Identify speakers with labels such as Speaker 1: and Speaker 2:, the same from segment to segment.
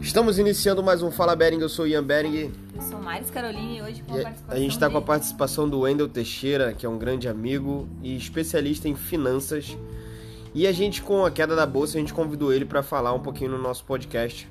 Speaker 1: Estamos iniciando mais um Fala Bering, eu sou Ian Bering.
Speaker 2: Eu sou Maris Caroline e hoje com a, participação
Speaker 1: a gente está com a participação do Wendel Teixeira, que é um grande amigo e especialista em finanças. E a gente, com a queda da bolsa, a gente convidou ele para falar um pouquinho no nosso podcast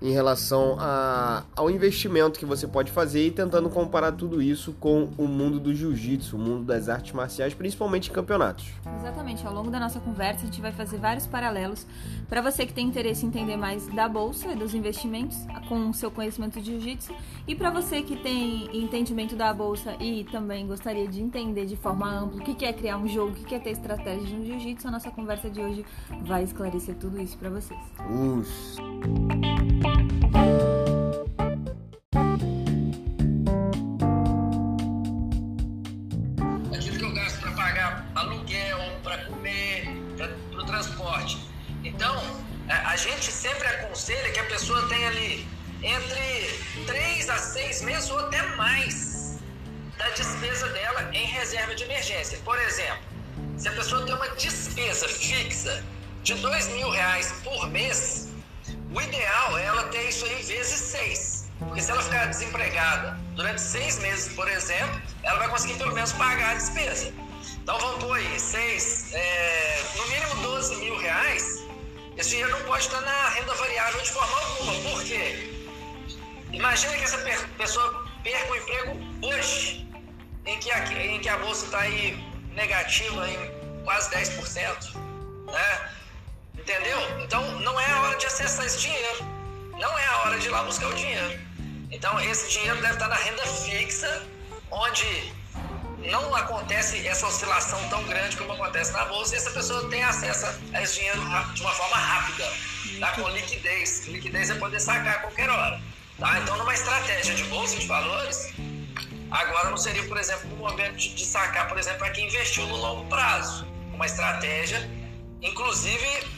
Speaker 1: em relação a- ao investimento que você pode fazer e tentando comparar tudo isso com o mundo do jiu-jitsu, o mundo das artes marciais, principalmente em campeonatos.
Speaker 2: Exatamente, ao longo da nossa conversa a gente vai fazer vários paralelos para você que tem interesse em entender mais da bolsa e dos investimentos com o seu conhecimento de jiu-jitsu e para você que tem entendimento da bolsa e também gostaria de entender de forma ampla o que é criar um jogo, o que é ter estratégia no jiu-jitsu, a nossa conversa de hoje vai esclarecer tudo isso para vocês.
Speaker 1: Us.
Speaker 3: Aquilo que eu gasto para pagar aluguel, para comer, para o transporte. Então, a, a gente sempre aconselha que a pessoa tenha ali entre 3 a 6 meses ou até mais da despesa dela em reserva de emergência. Por exemplo, se a pessoa tem uma despesa fixa de dois mil reais por mês, o ideal é ela ter isso aí vezes seis. Porque se ela ficar desempregada durante seis meses, por exemplo, ela vai conseguir pelo menos pagar a despesa. Então vamos pôr aí, seis, é, no mínimo 12 mil reais, esse dinheiro não pode estar na renda variável de forma alguma. Por quê? Imagina que essa pessoa perca o emprego hoje, em que a, em que a bolsa está aí negativa em quase 10%. Né? Entendeu? Então não é a hora de acessar esse dinheiro. Não é a hora de ir lá buscar o dinheiro. Então esse dinheiro deve estar na renda fixa, onde não acontece essa oscilação tão grande como acontece na bolsa e essa pessoa tem acesso a esse dinheiro de uma forma rápida, tá? com liquidez. Liquidez é poder sacar a qualquer hora. Tá? Então, numa estratégia de bolsa de valores, agora não seria, por exemplo, no momento de sacar, por exemplo, para quem investiu no longo prazo. Uma estratégia, inclusive,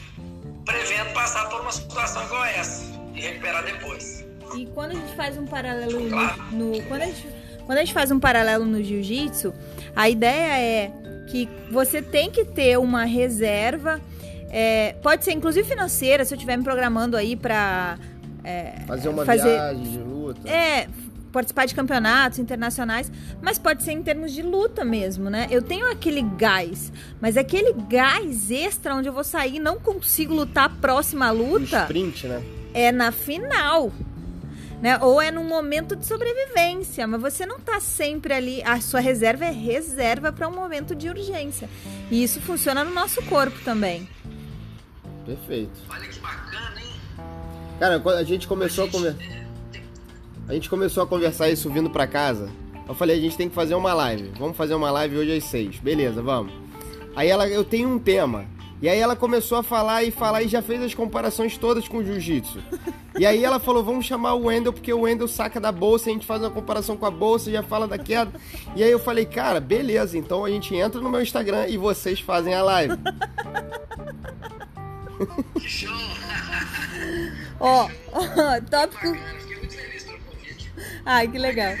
Speaker 3: prevendo passar por uma situação igual essa e recuperar depois.
Speaker 2: E quando a gente faz um paralelo no,
Speaker 3: Claro.
Speaker 2: no- quando, a gente, quando a gente faz um paralelo no jiu-jitsu, a ideia é que você tem que ter uma reserva, é, pode ser inclusive financeira, se eu estiver me programando aí pra é,
Speaker 1: Fazer uma
Speaker 2: Fazer-
Speaker 1: viagem de luta.
Speaker 2: é, participar de campeonatos internacionais, mas pode ser em termos de luta mesmo, né? Eu tenho aquele gás, mas aquele gás extra onde eu vou sair e não consigo lutar a próxima luta
Speaker 1: sprint, né?
Speaker 2: é na final. Né? Ou é num momento de sobrevivência, mas você não tá sempre ali. A sua reserva é reserva para um momento de urgência. E isso funciona no nosso corpo também.
Speaker 1: Perfeito.
Speaker 3: Olha que bacana, hein?
Speaker 1: Cara, quando a gente começou a conversar. A gente começou a conversar isso vindo pra casa. Eu falei, a gente tem que fazer uma live. Vamos fazer uma live hoje às seis. Beleza, vamos. Aí ela, eu tenho um tema. E aí ela começou a falar e falar e já fez as comparações todas com o jiu-jitsu. E aí ela falou, vamos chamar o Wendel, porque o Wendel saca da bolsa, a gente faz uma comparação com a bolsa, já fala da queda. E aí eu falei, cara, beleza, então a gente entra no meu Instagram e vocês fazem a live.
Speaker 3: Show!
Speaker 2: Ó, tópico. Ai, que legal.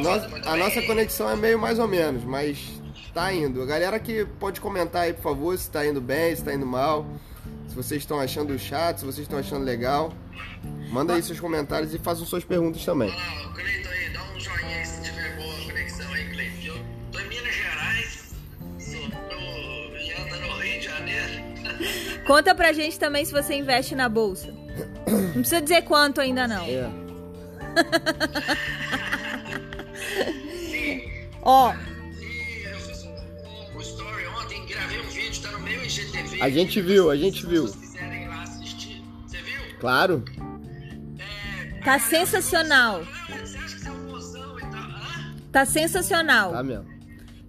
Speaker 1: Nossa- a nossa conexão é meio mais ou menos, mas tá indo. A galera que pode comentar aí, por favor, se tá indo bem, se tá indo mal. Se vocês estão achando chato, se vocês estão achando legal. Manda aí seus comentários e façam suas perguntas também.
Speaker 3: Olha lá, o Cleiton aí, dá um joinha aí se tiver boa a conexão aí, Cleiton. Eu tô em Minas Gerais, sou no, Ian tá no Rio de Janeiro.
Speaker 2: Conta pra gente também se você investe na bolsa. Não precisa dizer quanto ainda não.
Speaker 1: É.
Speaker 3: Sim,
Speaker 2: Ó,
Speaker 3: e eu fiz um, um story ontem, gravei um vídeo, tá no meu IGTV.
Speaker 1: A gente viu, a gente viu.
Speaker 3: Se vocês quiserem ir lá assistir, você viu?
Speaker 1: Claro.
Speaker 2: Tá sensacional.
Speaker 3: falou, "Ah, Você acha que você é um mozão e tal? Hã?
Speaker 2: tá sensacional.
Speaker 1: Tá mesmo.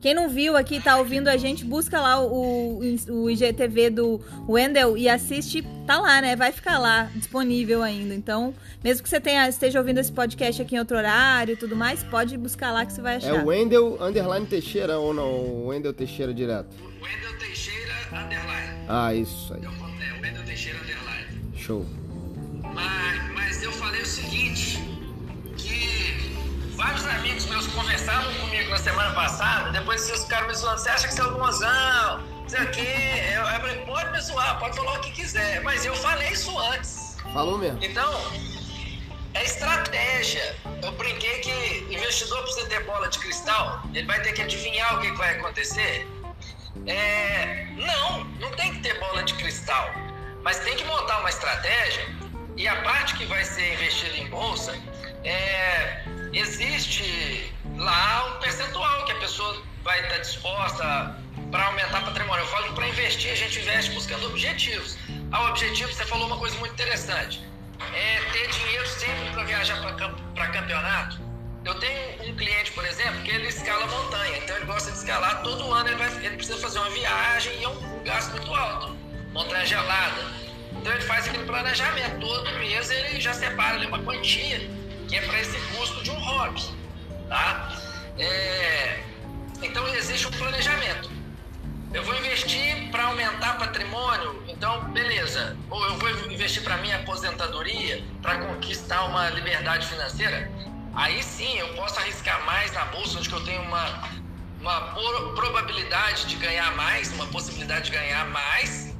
Speaker 2: Quem não viu aqui, tá ouvindo a gente, busca lá o, o, IGTV do Wendel e assiste. Tá lá, né? Vai ficar lá, disponível ainda. Então, mesmo que você tenha, esteja ouvindo esse podcast aqui em outro horário e tudo mais, pode buscar lá que você vai
Speaker 1: É
Speaker 2: achar.
Speaker 1: o Wendel Underline Teixeira ou não? O Wendel Teixeira direto.
Speaker 3: Wendel Teixeira Underline.
Speaker 1: Ah, isso aí.
Speaker 3: É, Wendel Teixeira Underline.
Speaker 1: Show.
Speaker 3: Mas, mas eu falei o seguinte, que amigos meus que conversaram comigo na semana passada, depois vocês ficaram me zoando, você acha que você é o bonzão? Não sei o quê. Eu, eu falei, pode me zoar, pode falar o que quiser. Mas eu falei isso antes.
Speaker 1: Falou mesmo.
Speaker 3: Então, é estratégia. Eu brinquei que investidor precisa ter bola de cristal, ele vai ter que adivinhar o que vai acontecer. É, não, não tem que ter bola de cristal, mas tem que montar uma estratégia e a parte que vai ser investida em bolsa, é, existe lá um percentual que a pessoa vai estar disposta para aumentar patrimônio. Eu falo que para investir a gente investe buscando objetivos. Ah, o objetivo, você falou uma coisa muito interessante, é ter dinheiro sempre para viajar para campeonato. Eu tenho um cliente, por exemplo, que ele escala montanha, então ele gosta de escalar, todo ano ele, vai, ele precisa fazer uma viagem e é um, um gasto muito alto, montanha gelada. Então ele faz aquele planejamento, todo mês ele já separa ali uma quantia que é para esse custo de um hobby, tá? É, então existe um planejamento. Eu vou investir para aumentar patrimônio, então beleza. Ou eu vou investir para minha aposentadoria, para conquistar uma liberdade financeira. Aí sim eu posso arriscar mais na bolsa, onde eu tenho uma, uma probabilidade de ganhar mais, uma possibilidade de ganhar mais,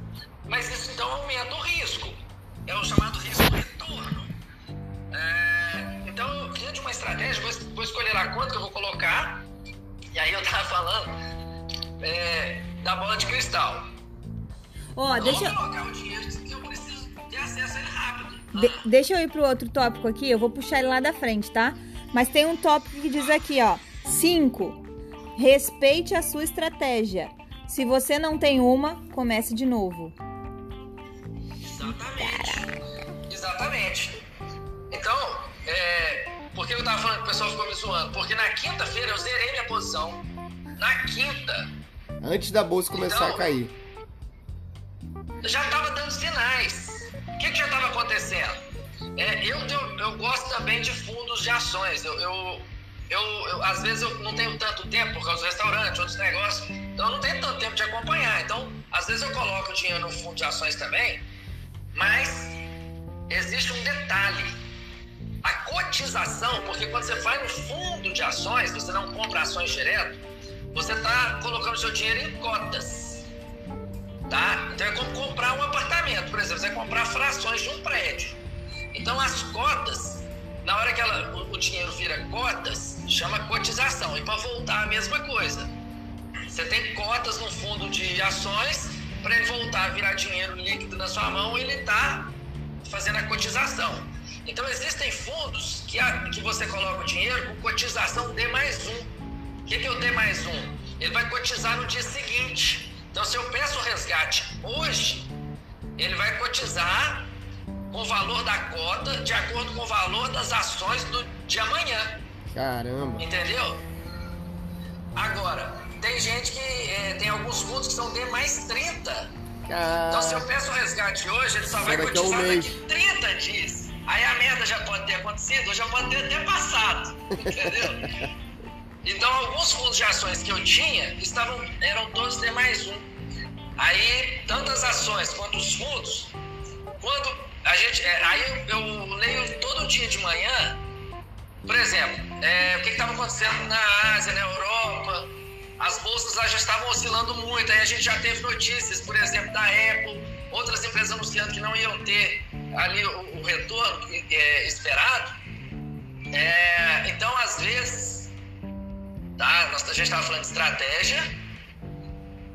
Speaker 3: mas isso então aumenta o risco. É o chamado risco retorno. Lá quanto que eu vou colocar, e aí eu tava falando é, da bola de cristal.
Speaker 2: Ó, oh, deixa
Speaker 3: eu. colocar o dinheiro que eu preciso ter acesso a ele rápido.
Speaker 2: De ah. Deixa eu ir pro outro tópico aqui, eu vou puxar ele lá da frente, tá? Mas tem um tópico que diz aqui, ó. 5. Respeite a sua estratégia. Se você não tem uma, comece de novo.
Speaker 3: Exatamente. Exatamente. Então, é, por que eu tava falando ficou me zoando? Porque na quinta-feira eu zerei minha posição. Na quinta.
Speaker 1: Antes da bolsa começar então, a cair.
Speaker 3: Já tava dando sinais. O que, que já tava acontecendo? É, eu, eu, eu, gosto também de fundos de ações. Eu, eu, eu, eu, às vezes eu não tenho tanto tempo por causa do restaurante, outros negócios, então eu não tenho tanto tempo de acompanhar. Então, às vezes eu coloco dinheiro no fundo de ações também, mas existe um detalhe. A cotização, porque quando você vai no fundo de ações, você não compra ações direto, você está colocando seu dinheiro em cotas. Tá? Então é como comprar um apartamento, por exemplo, você vai comprar frações de um prédio. Então as cotas, na hora que ela, o, o dinheiro vira cotas, chama cotização. E para voltar a mesma coisa. Você tem cotas no fundo de ações, para ele voltar a virar dinheiro líquido na sua mão, ele está fazendo a cotização. Então existem fundos que, a, que você coloca o dinheiro com cotização D mais um. O que, que é o D mais um? Ele vai cotizar no dia seguinte. Então se eu peço o resgate hoje, ele vai cotizar com o valor da cota de acordo com o valor das ações do, de amanhã.
Speaker 1: Caramba.
Speaker 3: Entendeu? Agora, tem gente que é, tem alguns fundos que são D mais 30. Car... Então, se eu peço o resgate hoje, ele só vai cotizar um daqui 30 dias. Aí a merda já pode ter acontecido, ou já pode ter até passado. Entendeu? então, alguns fundos de ações que eu tinha estavam, eram todos D mais um. Aí, tanto as ações quanto os fundos, quando a gente, é, aí eu, eu, leio todo dia de manhã, por exemplo, é, o que estava acontecendo na Ásia, na Europa, as bolsas lá já estavam oscilando muito, aí a gente já teve notícias, por exemplo, da Apple, outras empresas anunciando que não iam ter ali o, o retorno é, esperado. É, então, às vezes, tá, nós, a gente estava falando de estratégia,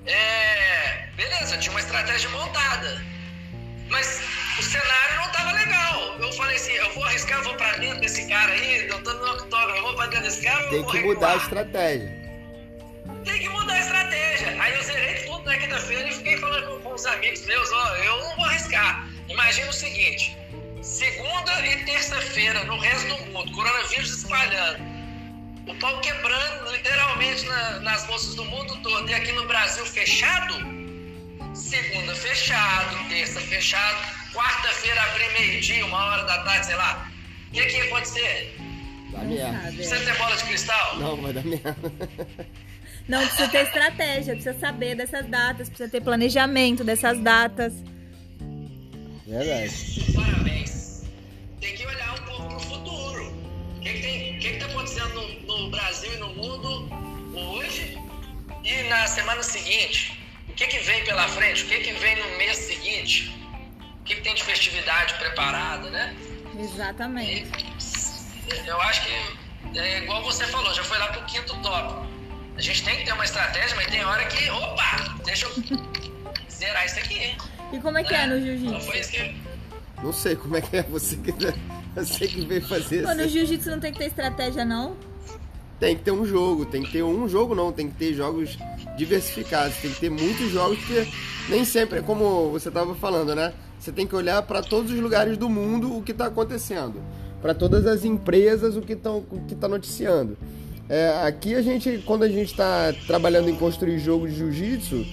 Speaker 3: é, beleza, tinha uma estratégia montada, mas o cenário não estava legal. Eu falei assim, eu vou arriscar, eu vou para dentro desse cara aí, eu tô no octógono, eu vou para dentro desse cara
Speaker 1: Tem que mudar a estratégia.
Speaker 3: Tem que mudar a estratégia. Aí eu zerei tudo na quinta-feira e fiquei falando com, com os amigos meus, ó, eu não vou arriscar. Imagina o seguinte, segunda e terça-feira, no resto do mundo, coronavírus espalhando, o pau quebrando literalmente na, nas bolsas do mundo todo, e aqui no Brasil fechado, segunda fechado, terça fechado, quarta-feira abrir meio-dia, uma hora da tarde, sei lá. O que, que ia acontecer?
Speaker 1: Dá merda.
Speaker 3: Você tem bola de cristal?
Speaker 1: Não, vai dar merda.
Speaker 2: Não, precisa ter estratégia, precisa saber dessas datas, precisa ter planejamento dessas datas.
Speaker 1: Verdade.
Speaker 3: Parabéns. Tem que olhar um pouco pro futuro. O que, que, que, que tá acontecendo no, no no Brasil e no mundo hoje e na semana seguinte. O que, que vem pela frente? O que, que vem no mês seguinte? O que, que tem de festividade preparada, né?
Speaker 2: Exatamente.
Speaker 3: E eu acho que é igual você falou, já foi lá pro quinto tópico. A gente tem que ter uma estratégia, mas tem hora que, opa, deixa eu zerar isso aqui.
Speaker 2: E como é que é no
Speaker 3: Então
Speaker 2: jiu-jitsu?
Speaker 3: foi isso que.
Speaker 1: Não sei como é que é você que, você que veio fazer
Speaker 2: Pô, no
Speaker 1: isso.
Speaker 2: jiu-jitsu não tem que ter estratégia, não?
Speaker 1: Tem que ter um jogo, tem que ter um jogo não, tem que ter jogos diversificados, tem que ter muitos jogos, porque nem sempre é como você estava falando, né? Você tem que olhar para todos os lugares do mundo o que está acontecendo, para todas as empresas o que estão o que está noticiando. É, aqui a gente, quando a gente está trabalhando em construir jogo de jiu-jitsu,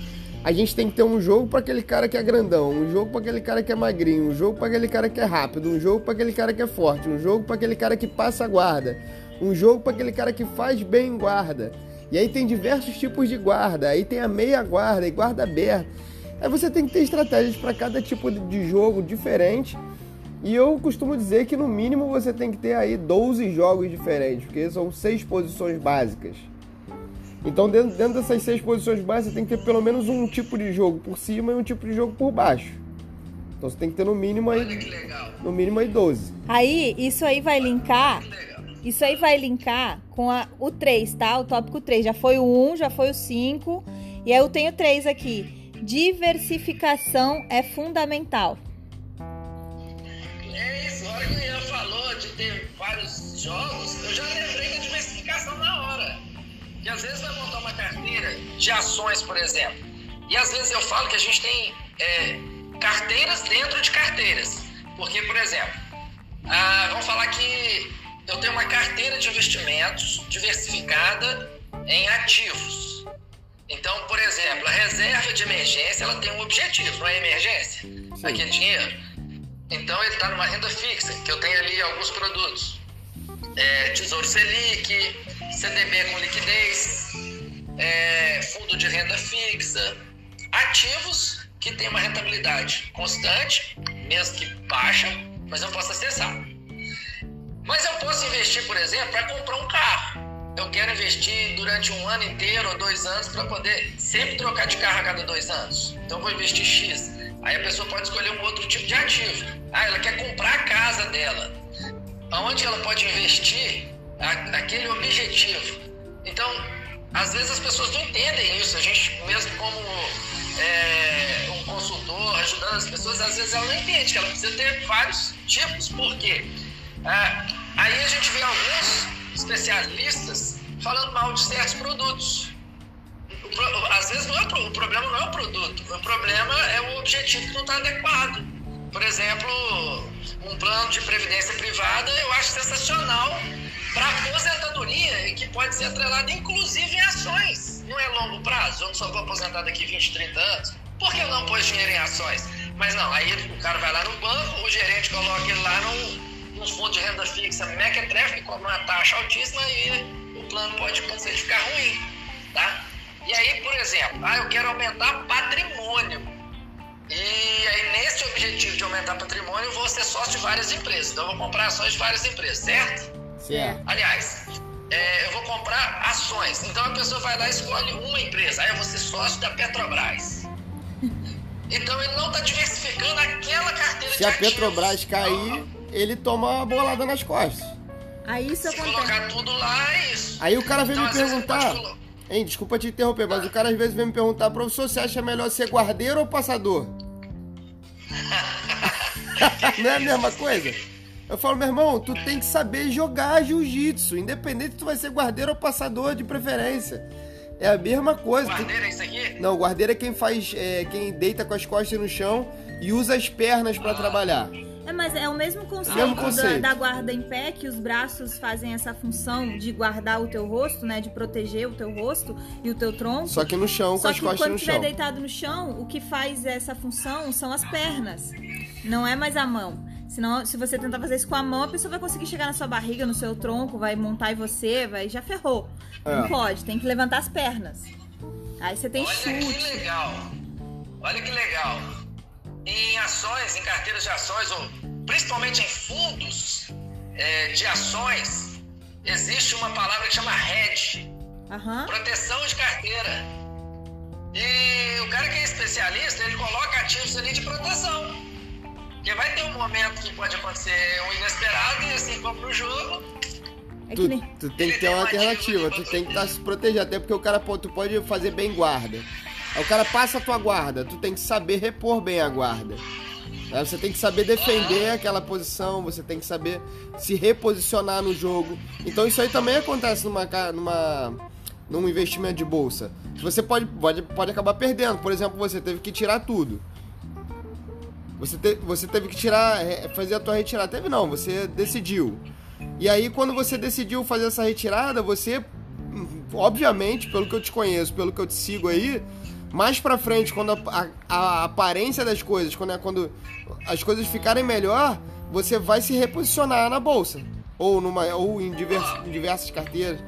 Speaker 1: a gente tem que ter um jogo para aquele cara que é grandão, um jogo para aquele cara que é magrinho, um jogo para aquele cara que é rápido, um jogo para aquele cara que é forte, um jogo para aquele cara que passa guarda, um jogo para aquele cara que faz bem guarda. E aí tem diversos tipos de guarda, aí tem a meia guarda e guarda aberta. Aí você tem que ter estratégias para cada tipo de jogo diferente. E eu costumo dizer que no mínimo você tem que ter aí 12 jogos diferentes, porque são seis posições básicas. Então dentro, dentro dessas seis posições básicas você tem que ter pelo menos um tipo de jogo por cima e um tipo de jogo por baixo. Então você tem que ter no mínimo
Speaker 3: Olha que
Speaker 1: aí,
Speaker 3: legal.
Speaker 1: no mínimo aí 12.
Speaker 2: Aí, isso aí vai linkar. Isso aí vai linkar com a- o 3, tá? O tópico 3. Já foi o 1, já foi o 5. E aí eu tenho 3 aqui. Diversificação é fundamental.
Speaker 3: Jogos, eu já lembrei da diversificação na hora. Que às vezes vai montar uma carteira de ações, por exemplo. E às vezes eu falo que a gente tem é, carteiras dentro de carteiras. Porque, por exemplo, ah, vamos falar que eu tenho uma carteira de investimentos diversificada em ativos. Então, por exemplo, a reserva de emergência ela tem um objetivo, não é emergência? Aquele dinheiro. Então ele está numa renda fixa, que eu tenho ali alguns produtos. É, Tesouro Selic, CDB com liquidez, é, fundo de renda fixa, ativos que têm uma rentabilidade constante, mesmo que baixa, mas eu posso acessar. Mas eu posso investir, por exemplo, para comprar um carro. Eu quero investir durante um ano inteiro ou dois anos para poder sempre trocar de carro a cada dois anos. Então eu vou investir X. Aí a pessoa pode escolher um outro tipo de ativo. Ah, ela quer comprar a casa dela. Aonde ela pode investir a- aquele objetivo. Então, às vezes as pessoas não entendem isso. A gente, mesmo como é, um consultor, ajudando as pessoas, às vezes ela não entende que ela precisa ter vários tipos. Por quê? Ah, aí a gente vê alguns especialistas falando mal de certos produtos. Às vezes não é o problema não é o produto, o problema é o objetivo que não está adequado. Por exemplo, um plano de previdência privada eu acho sensacional para aposentadoria e que pode ser atrelado inclusive em ações. Não é longo prazo, eu não só vou aposentar daqui 20, 30 anos. Por que eu não pôs dinheiro em ações? Mas não, aí o cara vai lá no banco, o gerente coloca ele lá num, num fundo de renda fixa mequetrefe, que uma taxa altíssima e o plano pode acontecer de ficar ruim, tá? E aí, por exemplo, ah, eu quero aumentar patrimônio. E aí, nesse objetivo de aumentar patrimônio, eu vou ser sócio de várias empresas. Então, eu vou comprar ações de várias empresas, certo?
Speaker 1: Certo.
Speaker 3: Aliás, é, eu vou comprar ações. Então, a pessoa vai lá e escolhe uma empresa. Aí, eu vou ser sócio da Petrobras. Então, ele não está diversificando aquela carteira
Speaker 1: Se
Speaker 3: de
Speaker 1: a
Speaker 3: ativos.
Speaker 1: Petrobras cair, ele toma uma bolada nas costas.
Speaker 2: Aí isso
Speaker 3: Se
Speaker 2: acontece.
Speaker 3: colocar tudo lá, é isso.
Speaker 1: Aí o cara vem
Speaker 3: Então,
Speaker 1: me perguntar. Hein, desculpa te interromper, mas o cara às vezes vem me perguntar, professor, você acha melhor ser guardeiro ou passador? Não é a mesma coisa? Eu falo, meu irmão, tu tem que saber jogar jiu-jitsu, independente se tu vai ser guardeiro ou passador de preferência. É a mesma coisa.
Speaker 3: Guardeira, é isso aqui?
Speaker 1: Não, guardeiro é quem faz, é, quem deita com as costas no chão e usa as pernas pra trabalhar.
Speaker 2: É, mas é o mesmo conceito,
Speaker 1: Mesmo
Speaker 2: da-
Speaker 1: conceito.
Speaker 2: Da, guarda em pé, que os braços fazem essa função de guardar o teu rosto, né? De proteger o teu rosto e o teu tronco.
Speaker 1: Só que no chão, com
Speaker 2: Só
Speaker 1: as
Speaker 2: que
Speaker 1: costas
Speaker 2: quando estiver deitado no chão, o que faz essa função são as pernas. Não é mais a mão. Senão, se você tentar fazer isso com a mão, a pessoa vai conseguir chegar na sua barriga, no seu tronco, vai montar em você, vai já ferrou. Não
Speaker 1: É.
Speaker 2: pode, tem que levantar as pernas. Aí você tem
Speaker 3: Olha que
Speaker 2: chute.
Speaker 3: legal. Olha que legal. Em ações, em carteiras de ações, ou principalmente em fundos é, de ações, existe uma palavra que chama hedge,
Speaker 2: Aham.
Speaker 3: proteção de carteira. E o cara que é especialista, ele coloca ativos ali de proteção. Porque vai ter um momento que pode acontecer um inesperado e assim compra o jogo.
Speaker 2: É
Speaker 1: Tu, tu tem que ter uma alternativa, tu tem que estar se proteger, até porque o cara, pô, tu pode fazer bem guarda. Aí o cara passa a tua guarda, tu tem que saber repor bem a guarda. Você tem que saber defender aquela posição, você tem que saber se reposicionar no jogo. Então isso aí também acontece numa, numa, num investimento de bolsa. Você pode, pode, pode acabar perdendo. Por exemplo, você teve que tirar tudo. Você, te- você teve que tirar, fazer a tua retirada. Teve não, você decidiu. E aí, quando você decidiu fazer essa retirada, você, hum, obviamente, pelo que eu te conheço, pelo que eu te sigo aí, mais pra frente, quando a, a- a aparência das coisas, quando, é- quando as coisas ficarem melhor, você vai se reposicionar na bolsa. Ou, numa, ou em, divers- em diversas carteiras.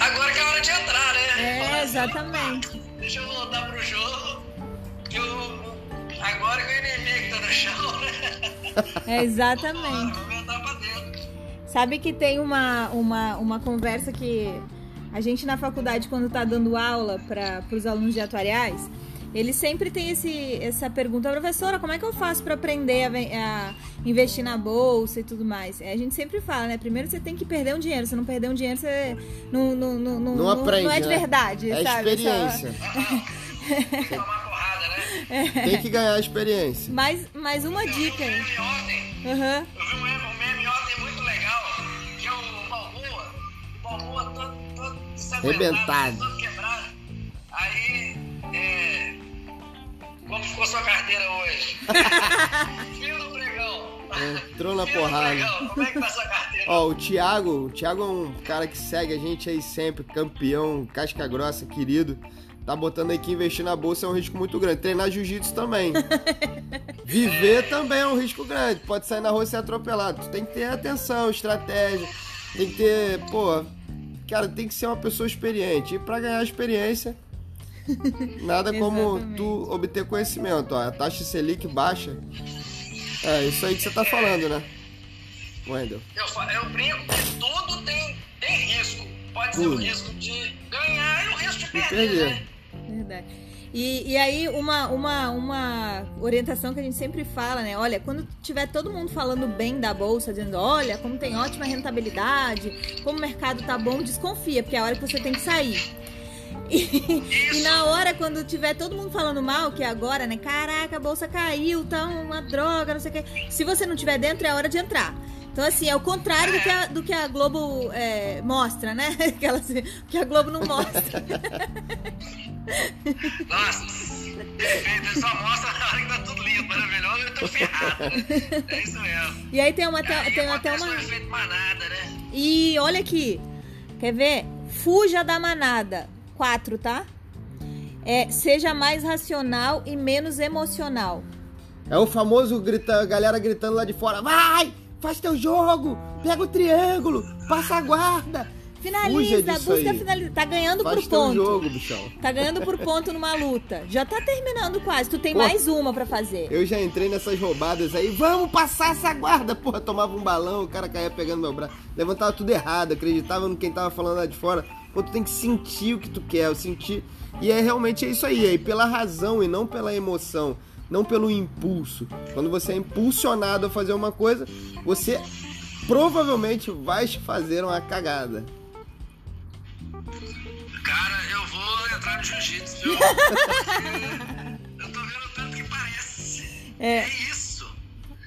Speaker 3: Agora que é hora de entrar, né?
Speaker 2: É, exatamente.
Speaker 3: "Opa, Deixa eu voltar pro jogo. Que eu, agora que o inimigo tá no chão, né?
Speaker 2: É, exatamente.
Speaker 3: Vou voltar pra dentro.
Speaker 2: Sabe que tem uma, uma, uma conversa que a gente na faculdade, quando tá dando aula para os alunos de atuariais, eles sempre tem esse, essa pergunta, professora, como é que eu faço para aprender a, a investir na bolsa e tudo mais? É, A gente sempre fala, né? Primeiro você tem que perder um dinheiro. Se não perder um dinheiro, você não, não, não, não,
Speaker 1: Não aprende,
Speaker 2: não é de
Speaker 1: né?
Speaker 2: verdade,
Speaker 1: É
Speaker 2: sabe?
Speaker 1: experiência.
Speaker 3: Né?
Speaker 1: Tem que ganhar experiência.
Speaker 2: Mais, mais uma
Speaker 3: Eu vi
Speaker 2: dica
Speaker 3: um.
Speaker 2: Aham.
Speaker 3: Eu vi um
Speaker 1: Arrebentado.
Speaker 3: todo quebrado. Aí, é... Como ficou sua carteira hoje? Fio do pregão.
Speaker 1: Entrou na porrada.
Speaker 3: pregão. Como é que tá sua carteira?
Speaker 1: Ó, o Thiago, o Thiago é um cara que segue a gente aí sempre, campeão, casca grossa, querido. Tá botando aí que investir na bolsa é um risco muito grande. Treinar jiu-jitsu também. Viver também é um risco grande. Pode sair na rua e ser atropelado. Tu tem que ter atenção, estratégia. Tem que ter, pô, cara, tem que ser uma pessoa experiente. E pra ganhar experiência, nada como tu obter conhecimento. Ó, a taxa Selic baixa. É isso aí que você tá falando, né? Wendel.
Speaker 3: Eu, eu brinco que tudo tem, tem risco. Pode ser o
Speaker 1: Tudo.
Speaker 3: risco de ganhar e o risco de perder,
Speaker 1: perder.
Speaker 3: né?
Speaker 2: Verdade. E, e aí, uma, uma, uma orientação que a gente sempre fala, né? Olha, quando tiver todo mundo falando bem da bolsa, dizendo, olha, como tem ótima rentabilidade, como o mercado tá bom, desconfia, porque é a hora que você tem que sair. E, e na hora, quando tiver todo mundo falando mal, que é agora, né? Caraca, a bolsa caiu, tá uma droga, não sei o quê. Se você não tiver dentro, é a hora de entrar. Então, assim, é o contrário do que a, do que a Globo é, mostra, né? Aquela, que a Globo não mostra.
Speaker 3: Nossa, perfeito. Ele só mostra na hora que tá tudo lindo, maravilhoso, eu tô ferrado. Né? É isso mesmo.
Speaker 2: E aí tem uma, até,
Speaker 3: Aí
Speaker 2: tem até uma.
Speaker 3: o efeito manada, né?
Speaker 2: E olha aqui. Quer ver? Fuja da manada. Quatro, tá? É, seja mais racional e menos emocional.
Speaker 1: É o famoso grita, a galera gritando lá de fora: vai, faz teu jogo, pega o triângulo, passa a guarda.
Speaker 2: Finaliza, busca
Speaker 1: aí.
Speaker 2: finalizar. Tá ganhando
Speaker 1: Faz
Speaker 2: por
Speaker 1: teu
Speaker 2: ponto.
Speaker 1: jogo, bichão.
Speaker 2: Tá ganhando por ponto numa luta. Já tá terminando quase. Tu tem
Speaker 1: Pô.
Speaker 2: mais uma pra fazer.
Speaker 1: Eu já entrei nessas roubadas aí, vamos passar essa guarda. Porra, tomava um balão, o cara caía pegando meu braço. Levantava tudo errado, acreditava no quem tava falando lá de fora. Pô, tu tem que sentir o que tu quer, sentir. E é realmente é isso aí, é pela razão e não pela emoção, não pelo impulso. Quando você é impulsionado a fazer uma coisa, você provavelmente vai fazer uma cagada.
Speaker 3: Cara, eu vou entrar no jiu-jitsu, viu? eu tô vendo o tanto que parece.
Speaker 2: É.
Speaker 3: É isso.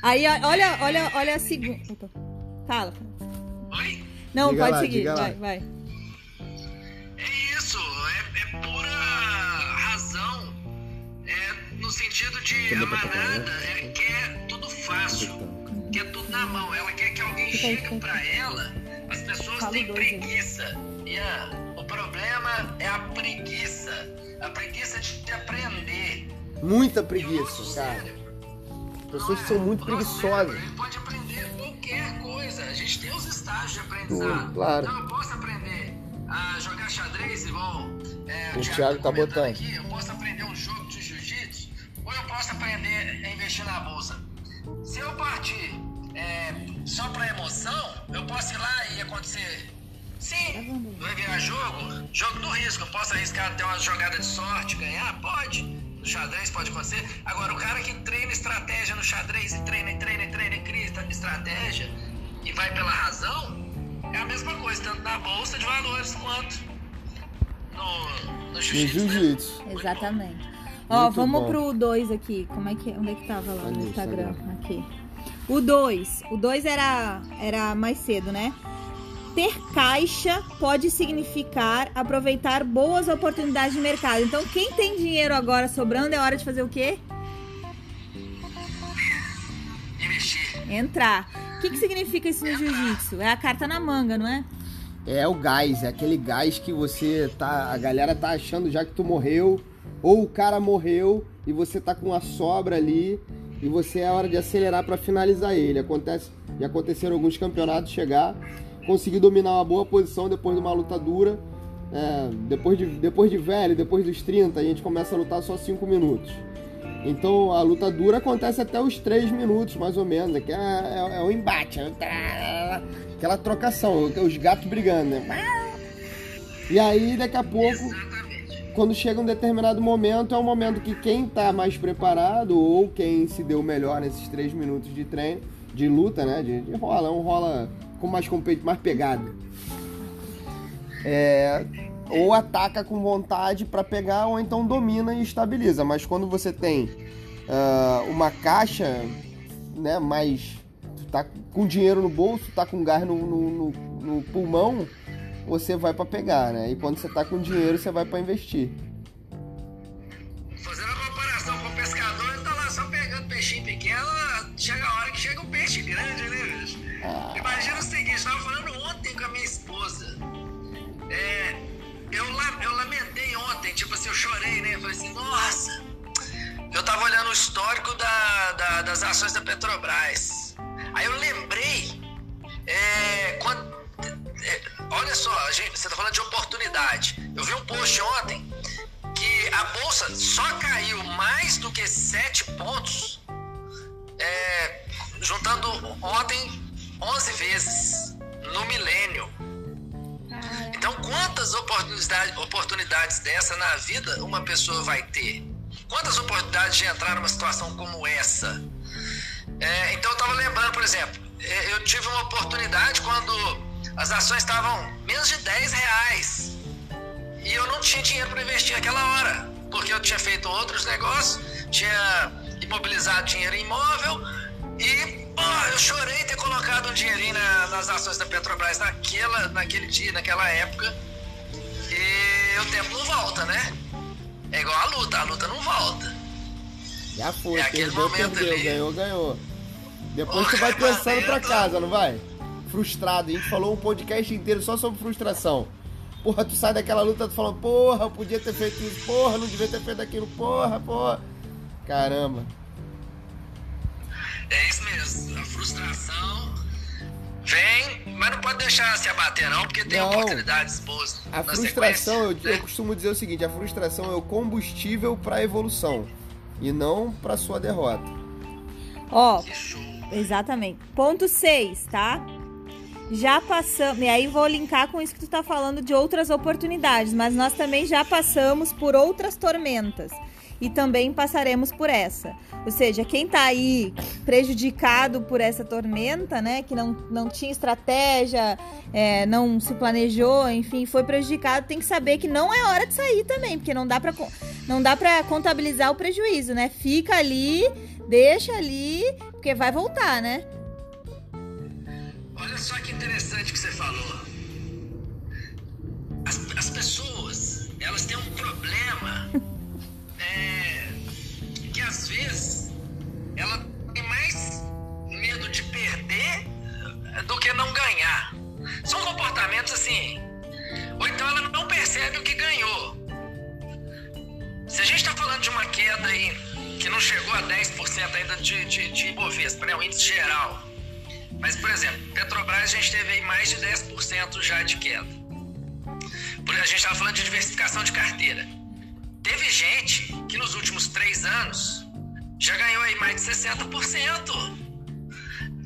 Speaker 2: Aí, olha, olha, olha a segunda. Fala.
Speaker 3: Oi?
Speaker 2: Não,
Speaker 1: Diga
Speaker 2: pode
Speaker 1: lá,
Speaker 2: seguir. Vai, vai.
Speaker 3: É isso, é, é pura sentido de a manada é, quer tudo fácil, quer tudo na mão. Ela quer que alguém chegue pra ela. As pessoas têm
Speaker 2: aí.
Speaker 3: preguiça. Ian, o problema é a preguiça. A preguiça de aprender.
Speaker 1: Muita preguiça, cara.
Speaker 3: cérebro,
Speaker 1: Pessoas que são muito
Speaker 3: o nosso
Speaker 1: preguiçosas.
Speaker 3: Ele pode aprender qualquer coisa. A gente tem os estágios de aprendizado.
Speaker 1: Claro.
Speaker 3: Então eu posso aprender a jogar xadrez igual é,
Speaker 1: O Thiago tá
Speaker 3: comentando
Speaker 1: botando.
Speaker 3: Aqui. Eu posso aprender um jogo posso aprender a investir na bolsa. Se eu partir é, só pra emoção, eu posso ir lá e acontecer. Sim, vai virar jogo, jogo do risco. Eu posso arriscar ter uma jogada de sorte, ganhar? Pode. No xadrez pode acontecer. Agora, o cara que treina estratégia no xadrez e treina, e treina, e treina, e cria estratégia e vai pela razão, é a mesma coisa, tanto na bolsa de valores quanto no, no jiu-jitsu.
Speaker 2: Né? Exatamente. Ó, vamos bom. pro 2 aqui. Como é que onde é que tava lá no Instagram? Aqui. O 2. O 2 era era mais cedo, né? Ter caixa pode significar aproveitar boas oportunidades de mercado. Então, quem tem dinheiro agora sobrando é hora de fazer o quê? Entrar. O que, que significa isso no jiu-jitsu? É a carta na manga, não é?
Speaker 1: É o gás, é aquele gás que você tá. A galera tá achando já que tu morreu ou o cara morreu e você tá com a sobra ali e você é hora de acelerar para finalizar ele. Acontece, e aconteceram alguns campeonatos chegar, conseguir dominar uma boa posição depois de uma luta dura. É, depois, de, depois de velho, depois dos 30, a gente começa a lutar só 5 minutos. Então a luta dura acontece até os 3 minutos, mais ou menos. Que é, é, é o embate, é aquela trocação, os gatos brigando, né? E aí, daqui a pouco quando chega um determinado momento, é um momento que quem está mais preparado ou quem se deu melhor nesses três minutos de treino, de luta, né? De, de rola, um rola com mais, mais pegada. É, ou ataca com vontade para pegar, ou então domina e estabiliza. Mas quando você tem uh, uma caixa, né, mais. tá com dinheiro no bolso, tá com gás no, no, no, no pulmão, você vai para pegar, né? E quando você tá com dinheiro, você vai para investir.
Speaker 3: Fazendo a comparação com o pescador, ele tá lá só pegando peixinho pequeno, chega a hora que chega um peixe grande, né, bicho? Ah. Imagina o seguinte, eu tava falando ontem com a minha esposa. É, eu, eu lamentei ontem, tipo assim, eu chorei, né? Eu falei assim, nossa, eu tava olhando o histórico da, da, das ações da Petrobras. Aí eu lembrei é, quando é, olha só, gente, você está falando de oportunidade. Eu vi um post ontem que a bolsa só caiu mais do que 7 pontos, é, juntando ontem 11 vezes no milênio. Então, quantas oportunidades, oportunidades dessa na vida uma pessoa vai ter? Quantas oportunidades de entrar numa situação como essa? É, então, eu estava lembrando, por exemplo, é, eu tive uma oportunidade quando as ações estavam menos de 10 reais. E eu não tinha dinheiro para investir naquela hora, porque eu tinha feito outros negócios, tinha imobilizado dinheiro em imóvel e pô, eu chorei ter colocado um dinheirinho na, nas ações da Petrobras naquela, naquele dia, naquela época. E o tempo não volta, né? É igual a luta, a luta não volta.
Speaker 1: Já foi, é perdeu, perdeu, ali. ganhou, ganhou. Depois você vai pensando pra casa, não vai? Frustrado. A gente falou um podcast inteiro só sobre frustração. Porra, tu sai daquela luta, tu falando, porra, eu podia ter feito isso, porra, não devia ter feito aquilo, porra, porra. Caramba.
Speaker 3: É isso mesmo, a frustração vem, mas não pode deixar se abater não, porque tem não. oportunidades boas.
Speaker 1: A frustração, eu, né? eu costumo dizer o seguinte, a frustração é o combustível para a evolução e não para sua derrota.
Speaker 2: Ó, oh, exatamente. Ponto 6, tá? Já passamos, e aí vou linkar com isso que tu tá falando de outras oportunidades, mas nós também já passamos por outras tormentas e também passaremos por essa. Ou seja, quem tá aí prejudicado por essa tormenta, né, que não, não tinha estratégia, é, não se planejou, enfim, foi prejudicado, tem que saber que não é hora de sair também, porque não dá para não dá para contabilizar o prejuízo, né? Fica ali, deixa ali, porque vai voltar, né?
Speaker 3: Olha só que interessante que você falou. As, as pessoas, elas têm um diversificação de carteira. Teve gente que nos últimos três anos já ganhou aí mais de 60%.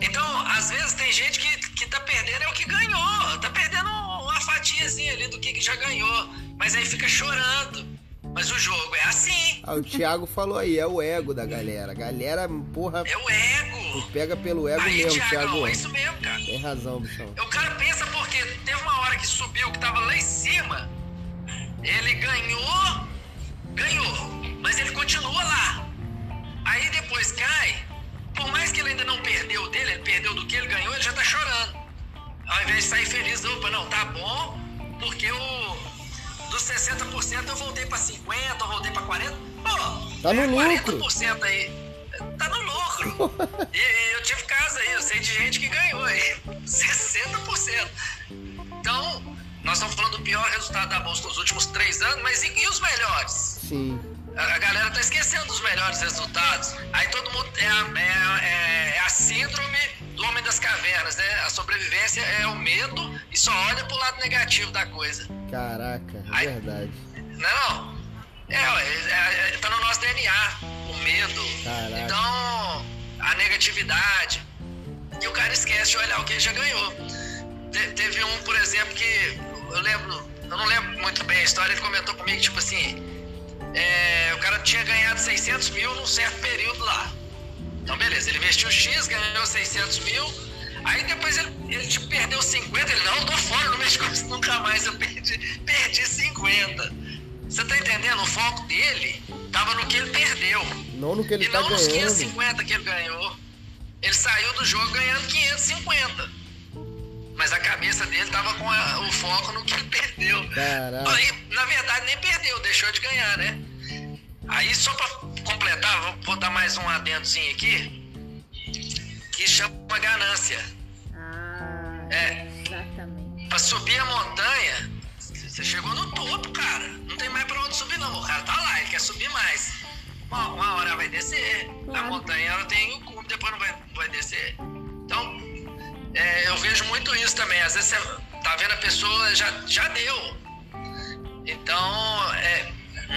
Speaker 3: Então, às vezes tem gente que, que tá perdendo é o que ganhou. Tá perdendo uma fatiazinha ali do que, que já ganhou. Mas aí fica chorando. Mas o jogo é assim.
Speaker 1: Ah, o Thiago falou aí, é o ego da galera. Galera, porra.
Speaker 3: É o ego.
Speaker 1: Tu pega pelo ego
Speaker 3: aí,
Speaker 1: mesmo,
Speaker 3: Thiagão,
Speaker 1: Thiago.
Speaker 3: É isso mesmo, cara.
Speaker 1: Tem razão, bichão.
Speaker 3: O cara pensa porque teve uma hora que subiu, que tava lá em cima. Ele ganhou, ganhou. Mas ele continua lá. Aí depois cai. Por mais que ele ainda não perdeu dele, ele perdeu do que ele ganhou, ele já tá chorando. Ao invés de sair feliz, opa, não, tá bom, porque o dos 60% eu voltei pra 50%, eu voltei pra 40%. Pô,
Speaker 1: Tá no
Speaker 3: é
Speaker 1: lucro.
Speaker 3: 40% aí. Tá no lucro. e eu tive casa aí, eu sei de gente que ganhou aí. 60%. Então, nós estamos falando do pior resultado da Bolsa dos últimos três anos, mas e, e os melhores?
Speaker 1: Sim.
Speaker 3: A, a galera tá esquecendo dos melhores resultados. Aí todo mundo. É a, é, a- é- é a síndrome do homem das cavernas, né? A sobrevivência é o medo e só olha pro lado negativo da coisa.
Speaker 1: Caraca, é
Speaker 3: Ai.
Speaker 1: verdade.
Speaker 3: Não. É, ué, é, é, tá no nosso DNA, o medo.
Speaker 1: Caraca.
Speaker 3: Então, a negatividade. E o cara esquece de olhar o que ele já ganhou. Te- teve um, por exemplo, que eu lembro, eu não lembro muito bem a história, ele comentou comigo, tipo assim, é, o cara tinha ganhado 600 mil num certo período lá. Então, beleza, ele investiu X, ganhou 600 mil, aí depois ele, ele tipo, perdeu 50, ele, não, eu tô fora, não mexo com isso nunca mais, eu perdi, perdi 50. Você tá entendendo? O foco dele tava no que ele perdeu.
Speaker 1: Não no que ele
Speaker 3: e
Speaker 1: tá
Speaker 3: não nos
Speaker 1: ganhando.
Speaker 3: 550 que ele ganhou. Ele saiu do jogo ganhando 550. Mas a cabeça dele tava com a- o foco no que ele perdeu.
Speaker 1: Caraca.
Speaker 3: Aí, na verdade, nem perdeu, deixou de ganhar, né? Aí, só pra completar, vou, vou dar mais um adendozinho aqui, que chama ganância.
Speaker 2: Ah,
Speaker 3: É.
Speaker 2: exatamente.
Speaker 3: Pra subir a montanha, você chegou no topo, cara. Não tem mais pra onde subir, não. O cara tá lá, ele quer subir mais. Uma, uma hora vai descer. A
Speaker 2: Claro.
Speaker 3: montanha ela tem o cume, depois não vai, não vai descer. Então, é, eu vejo muito isso também. Às vezes você tá vendo a pessoa, já, já deu. Então, é,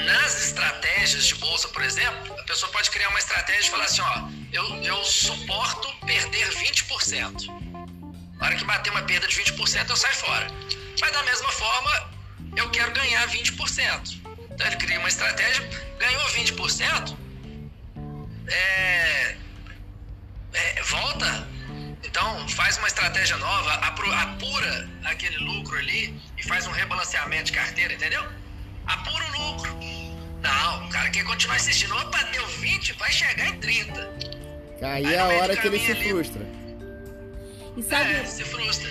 Speaker 3: nas estratégias de bolsa, por exemplo, a pessoa pode criar uma estratégia e falar assim: ó, eu, eu suporto perder 20%. Na hora que bater uma perda de 20%, eu saio fora. Mas da mesma forma, eu quero ganhar 20%. Então ele cria uma estratégia, ganhou 20%, é, é, volta. Então faz uma estratégia nova, apura aquele lucro ali e faz um rebalanceamento de carteira, entendeu? Apura o lucro. Não, o cara quer continuar assistindo. Opa, deu 20, vai chegar em 30.
Speaker 1: Aí
Speaker 3: Aí
Speaker 1: é a hora que ele se
Speaker 3: ali-
Speaker 1: frustra.
Speaker 2: E sabe,
Speaker 3: É, se frustra.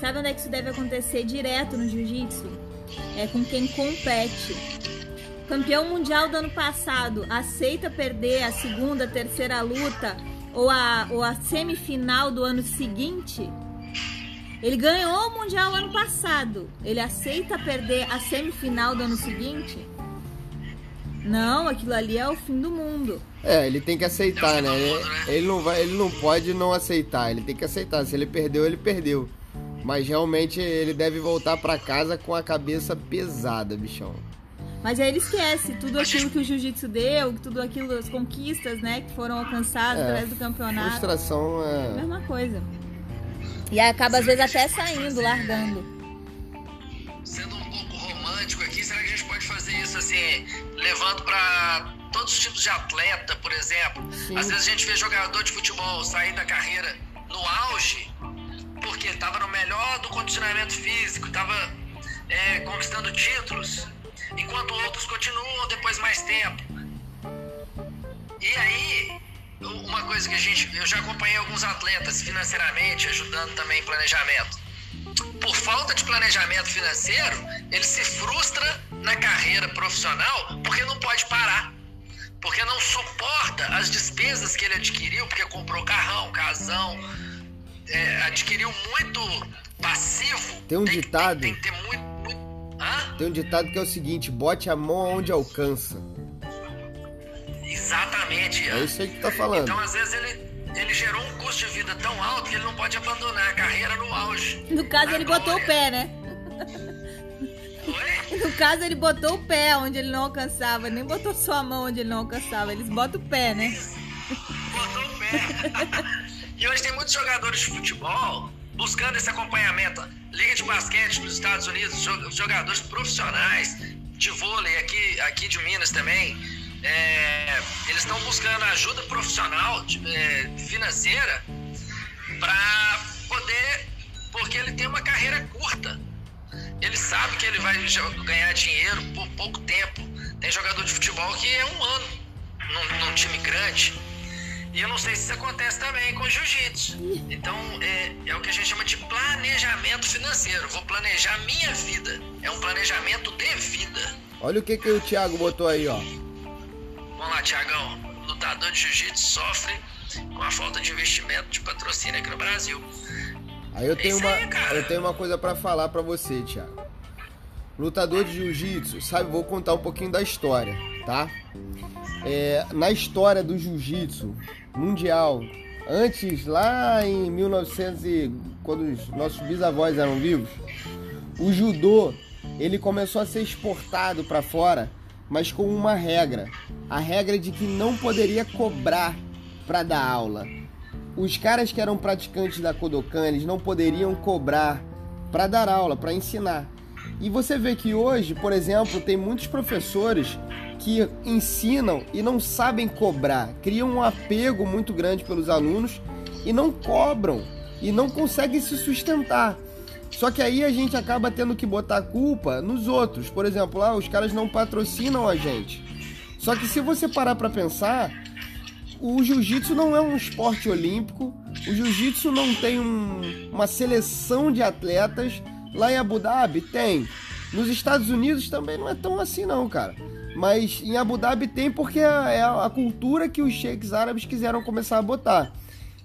Speaker 2: sabe onde é que isso deve acontecer direto no jiu-jitsu? É com quem compete. Campeão mundial do ano passado aceita perder a segunda, terceira luta ou a, ou a semifinal do ano seguinte? Ele ganhou o mundial ano passado. Ele aceita perder a semifinal do ano seguinte? Não, aquilo ali é o fim do mundo.
Speaker 1: É, ele tem que aceitar, né? Ele, ele não vai, ele não pode não aceitar, ele tem que aceitar. Se ele perdeu, ele perdeu. Mas realmente ele deve voltar pra casa com a cabeça pesada, bichão.
Speaker 2: Mas aí ele esquece tudo aquilo que o jiu-jitsu deu, tudo aquilo, as conquistas, né, que foram alcançadas
Speaker 1: É,
Speaker 2: através do campeonato.
Speaker 1: Frustração é.
Speaker 2: Mesma coisa. E aí acaba às vezes até saindo, largando.
Speaker 3: sendo um pouco romântico aqui, será que a gente pode fazer isso assim, levando para todos os tipos de atleta, por exemplo?
Speaker 1: Sim.
Speaker 3: Às vezes a gente vê jogador de futebol sair da carreira no auge, porque estava no melhor do condicionamento físico, estava conquistando títulos, enquanto outros continuam depois mais tempo. E aí, uma coisa que a gente, eu já acompanhei alguns atletas financeiramente, ajudando também em planejamento por falta de planejamento financeiro, ele se frustra na carreira profissional porque não pode parar. Porque não suporta as despesas que ele adquiriu, porque comprou carrão, casão, é, adquiriu muito passivo.
Speaker 1: Tem um
Speaker 3: que-
Speaker 1: ditado.
Speaker 3: Tem, que ter muito.
Speaker 1: Tem um ditado que é o seguinte: bote a mão onde alcança.
Speaker 3: Exatamente.
Speaker 1: É isso aí que tu tá falando.
Speaker 3: Então, às vezes, ele, ele gerou um custo de vida tão alto que ele não pode abandonar a carreira no auge.
Speaker 2: No caso, ele botou o
Speaker 3: glória.
Speaker 2: pé, né?
Speaker 3: Oi?
Speaker 2: No caso, ele botou o pé onde ele não alcançava. Nem botou sua mão onde ele não alcançava. Eles botam o pé, né?
Speaker 3: botou o pé. E hoje tem muitos jogadores de futebol buscando esse acompanhamento. Liga de basquete nos Estados Unidos, jogadores profissionais de vôlei aqui, aqui de Minas também. É, eles estão buscando ajuda profissional, é, financeira, para poder. Porque ele tem uma carreira curta. Ele sabe que ele vai ganhar dinheiro por pouco tempo. Tem jogador de futebol que é um ano num, num time grande. E eu não sei se isso acontece também com jiu-jitsu. Então, é, é o que a gente chama de planejamento financeiro. Vou planejar minha vida. É um planejamento de vida.
Speaker 1: Olha o que, que o Thiago botou aí, ó.
Speaker 3: Vamos lá, Thiagão. Lutador de jiu-jitsu sofre com a falta de investimento de patrocínio aqui no Brasil.
Speaker 1: Aí eu tenho, é uma, aí, eu tenho uma coisa para falar para você, Thiago. Lutador de jiu-jitsu, sabe? Vou contar um pouquinho da história, tá? É, na história do jiu-jitsu, mundial. Antes, lá em 1900 e quando os nossos bisavós eram vivos, o judô ele começou a ser exportado para fora, mas com uma regra, a regra de que não poderia cobrar para dar aula. Os caras que eram praticantes da Kodokan, eles não poderiam cobrar para dar aula, para ensinar. E você vê que hoje, por exemplo, tem muitos professores que ensinam e não sabem cobrar, criam um apego muito grande pelos alunos e não cobram e não conseguem se sustentar. Só que aí a gente acaba tendo que botar a culpa nos outros. Por exemplo, lá ah, os caras não patrocinam a gente. Só que se você parar para pensar, o jiu-jitsu não é um esporte olímpico, o jiu-jitsu não tem um, uma seleção de atletas. Lá em Abu Dhabi tem. Nos Estados Unidos também não é tão assim não, cara. Mas em Abu Dhabi tem porque é, é a cultura que os sheiks árabes quiseram começar a botar.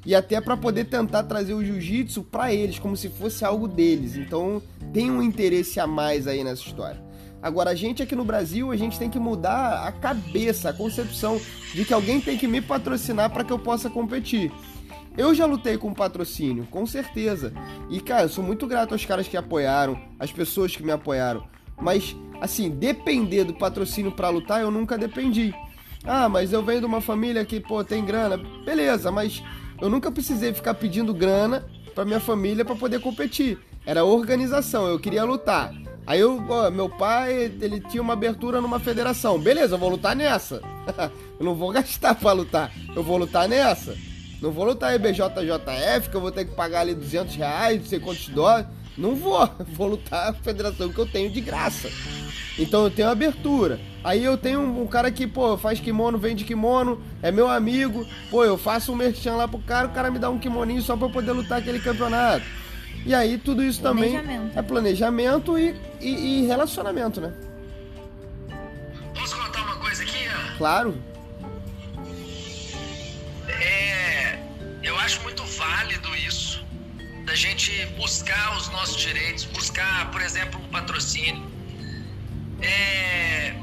Speaker 1: E até para poder tentar trazer o jiu-jitsu para eles, como se fosse algo deles. Então tem um interesse a mais aí nessa história. Agora, a gente aqui no Brasil, a gente tem que mudar a cabeça, a concepção de que alguém tem que me patrocinar para que eu possa competir. Eu já lutei com patrocínio, com certeza. E, cara, eu sou muito grato aos caras que apoiaram, às pessoas que me apoiaram. Mas, assim, depender do patrocínio para lutar, eu nunca dependi. Ah, mas eu venho de uma família que, pô, tem grana. Beleza, mas eu nunca precisei ficar pedindo grana para minha família para poder competir. Era organização, eu queria lutar. Aí eu, ó, meu pai, ele tinha uma abertura numa federação. Beleza, eu vou lutar nessa. eu não vou gastar pra lutar. Eu vou lutar nessa. Não vou lutar IBJJF, que eu vou ter que pagar ali 200 reais, não sei quantos dólares. Não vou, vou lutar a federação que eu tenho de graça. Então eu tenho abertura. Aí eu tenho um, um, cara que, pô, faz kimono, vende kimono, é meu amigo. Pô, eu faço um merchan lá pro cara, o cara me dá um kimoninho só pra eu poder lutar aquele campeonato. E aí tudo isso também é planejamento e, e, e relacionamento, né?
Speaker 3: Posso contar uma coisa aqui?
Speaker 1: Claro.
Speaker 3: Acho muito válido isso da gente buscar os nossos direitos, buscar, por exemplo, um patrocínio. É,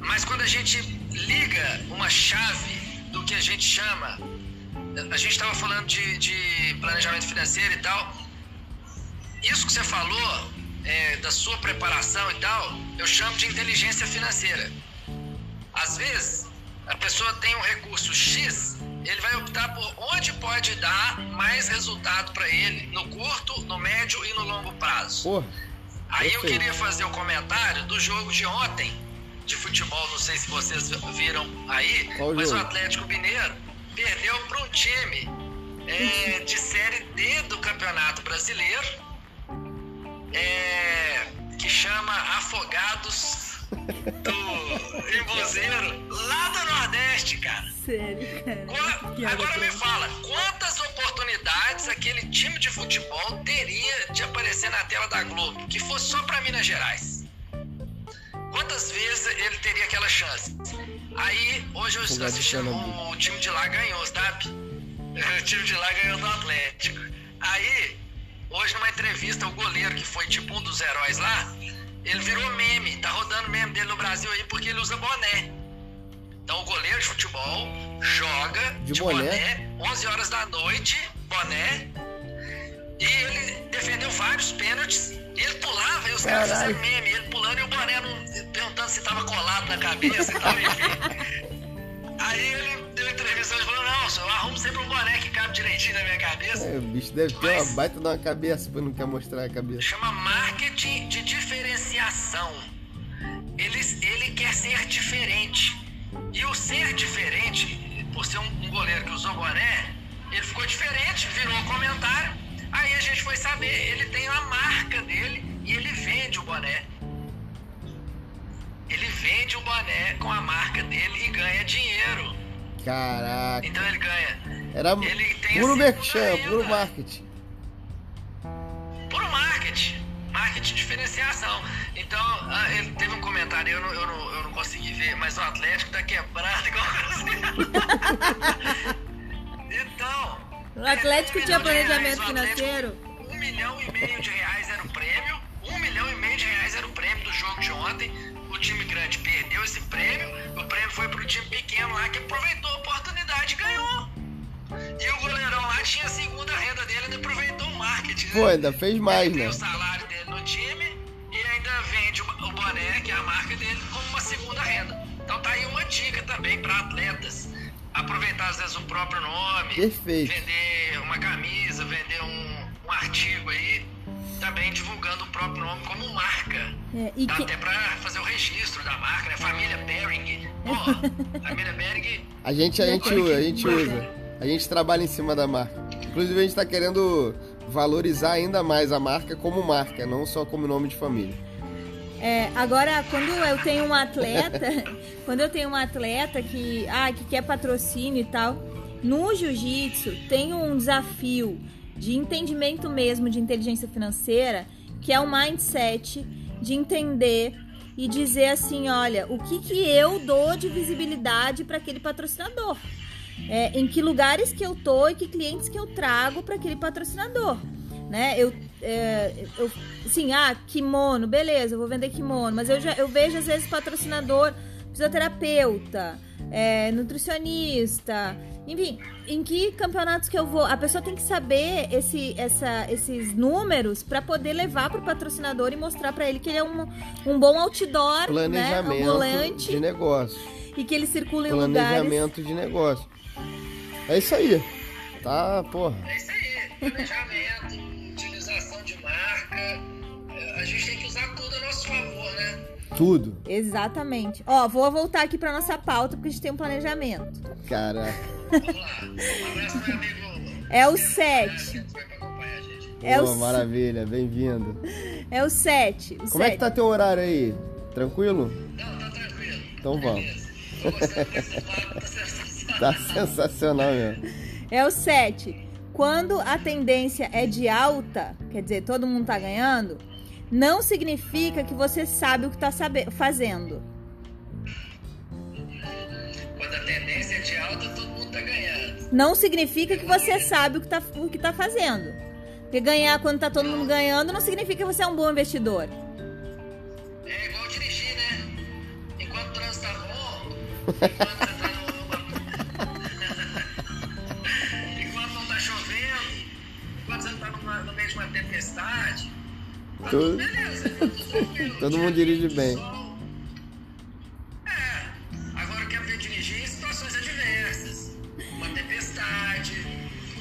Speaker 3: mas quando a gente liga uma chave do que a gente chama, a gente estava falando de, de, planejamento financeiro e tal. Isso que você falou, é, da sua preparação e tal, eu chamo de inteligência financeira. Às vezes, a pessoa tem um recurso X ele vai optar por onde pode dar mais resultado para ele no curto, no médio e no longo prazo. Aí eu queria fazer o um comentário do jogo de ontem de futebol, não sei se vocês viram aí,
Speaker 1: Qual
Speaker 3: mas
Speaker 1: jogo?
Speaker 3: o Atlético Mineiro perdeu para um time é, de série D do Campeonato Brasileiro, é, que chama Afogados do Imbuzeiro, lá do Nordeste, cara.
Speaker 2: Sério, cara.
Speaker 3: Agora me fala, quantas oportunidades aquele time de futebol teria de aparecer na tela da Globo, que fosse só para Minas Gerais? Quantas vezes ele teria aquela chance? Aí, hoje eu estou assistindo, o, o time de lá ganhou, sabe? O time de lá ganhou do Atlético. Aí, hoje numa entrevista, o goleiro, que foi tipo um dos heróis lá, ele virou meme, tá rodando meme dele no Brasil aí porque ele usa boné. Então o goleiro de futebol joga
Speaker 1: de,
Speaker 3: de boné. boné, 11 horas da noite, boné. E ele defendeu vários pênaltis. E ele pulava, e os caras fizeram meme, ele pulando e o boné não, perguntando se tava colado na cabeça e tal, enfim. Aí ele deu entrevista ele falou, não, eu arrumo sempre um boné que cabe direitinho na minha cabeça.
Speaker 1: É, o bicho deve ter
Speaker 3: Mas-
Speaker 1: uma baita de uma cabeça, mas não quer mostrar a cabeça.
Speaker 3: Chama marketing de diferenciação. Ele, ele quer ser diferente. E o ser diferente, por ser um, um goleiro que usou boné, ele ficou diferente, virou um comentário. Aí a gente foi saber, ele tem a marca dele e ele vende o boné. Ele vende o boné com a marca dele e ganha dinheiro.
Speaker 1: Caraca.
Speaker 3: Então ele ganha
Speaker 1: Era
Speaker 3: Ele tem
Speaker 1: puro
Speaker 3: a
Speaker 1: merchan, puro marketing.
Speaker 3: puro marketing. Marketing diferenciação. Então, ah, ele teve um comentário, eu não, eu, não, eu não consegui ver, mas o Atlético tá quebrado igual o Cruzeiro. Então.
Speaker 2: O Atlético
Speaker 3: é,
Speaker 2: tinha
Speaker 3: um
Speaker 2: planejamento
Speaker 3: reais, o Atlético,
Speaker 2: financeiro?
Speaker 3: Um milhão e meio de reais era o prêmio. Um milhão e meio de reais era o prêmio do jogo de ontem. O time grande perdeu esse prêmio. O prêmio foi pro time pequeno lá que aproveitou a oportunidade e ganhou. E o goleirão lá tinha a segunda renda dele e aproveitou o marketing. né?
Speaker 1: Pô, ainda fez mais,
Speaker 3: Ele
Speaker 1: né?
Speaker 3: o salário dele no time e ainda vende o o boné, que é a marca dele, como uma segunda renda. Então tá aí uma dica também para atletas. Aproveitar às vezes o próprio nome,
Speaker 1: Perfeito.
Speaker 3: vender uma camisa, vender um, um artigo aí, também divulgando o próprio nome como marca.
Speaker 2: É, e
Speaker 3: Dá
Speaker 2: que-
Speaker 3: até pra fazer o registro da marca, né? Família Bering. Pô, família Bering
Speaker 1: A gente, a gente, a gente usa. A gente trabalha em cima da marca. Inclusive, a gente tá querendo valorizar ainda mais a marca como marca, não só como nome de família.
Speaker 2: É, agora, quando eu tenho um atleta, quando eu tenho um atleta que, ah, que quer patrocínio e tal, no jiu-jitsu tem um desafio de entendimento mesmo de inteligência financeira, que é o mindset de entender e dizer assim, olha, o que que eu dou de visibilidade para aquele patrocinador? É, em que lugares que eu tô e que clientes que eu trago para aquele patrocinador, né? Eu, é, eu, assim, ah, kimono, beleza, eu vou vender kimono, mas eu já eu vejo às vezes patrocinador, fisioterapeuta, é, nutricionista, enfim, em que campeonatos que eu vou? A pessoa tem que saber esse, essa, esses números para poder levar pro patrocinador e mostrar para ele que ele é um, um bom outdoor, né,
Speaker 1: Planejamento
Speaker 2: ambulante
Speaker 1: de negócio.
Speaker 2: e que ele circula em lugares.
Speaker 1: Planejamento de negócio. É isso aí. Tá, porra.
Speaker 3: É isso aí, planejamento, utilização de marca. Tudo.
Speaker 2: Exatamente. Ó, vou voltar aqui para nossa pauta porque a gente tem um planejamento.
Speaker 1: Cara.
Speaker 3: Vamos lá. Abraço pro meu amigo.
Speaker 2: É o
Speaker 3: Sete.
Speaker 2: 7.
Speaker 3: Que vai pra acompanhar a gente.
Speaker 2: É o,
Speaker 1: maravilha, bem-vindo.
Speaker 2: é o 7.
Speaker 1: Como é que tá teu horário aí? Tranquilo?
Speaker 3: Não, tá tranquilo.
Speaker 1: Então vamos.
Speaker 3: Desse papo, tá sensacional.
Speaker 1: Tá sensacional mesmo.
Speaker 2: É o 7. Quando a tendência é de alta, quer dizer, todo mundo tá ganhando, não significa que você sabe o que tá sabe- fazendo.
Speaker 3: Quando a tendência é de alta, todo mundo tá ganhando.
Speaker 2: Não significa que você sabe o que tá, que tá fazendo. Porque ganhar quando tá todo mundo ganhando não significa que você é um bom investidor.
Speaker 3: É igual dirigir, né? Enquanto o trânsito tá bom, enquanto você tá no... enquanto não tá chovendo, enquanto você não tá numa- no meio de uma tempestade,
Speaker 1: Tudo-. Todo mundo dirige bem.
Speaker 3: É, agora eu quero ver dirigir em situações adversas. Uma tempestade,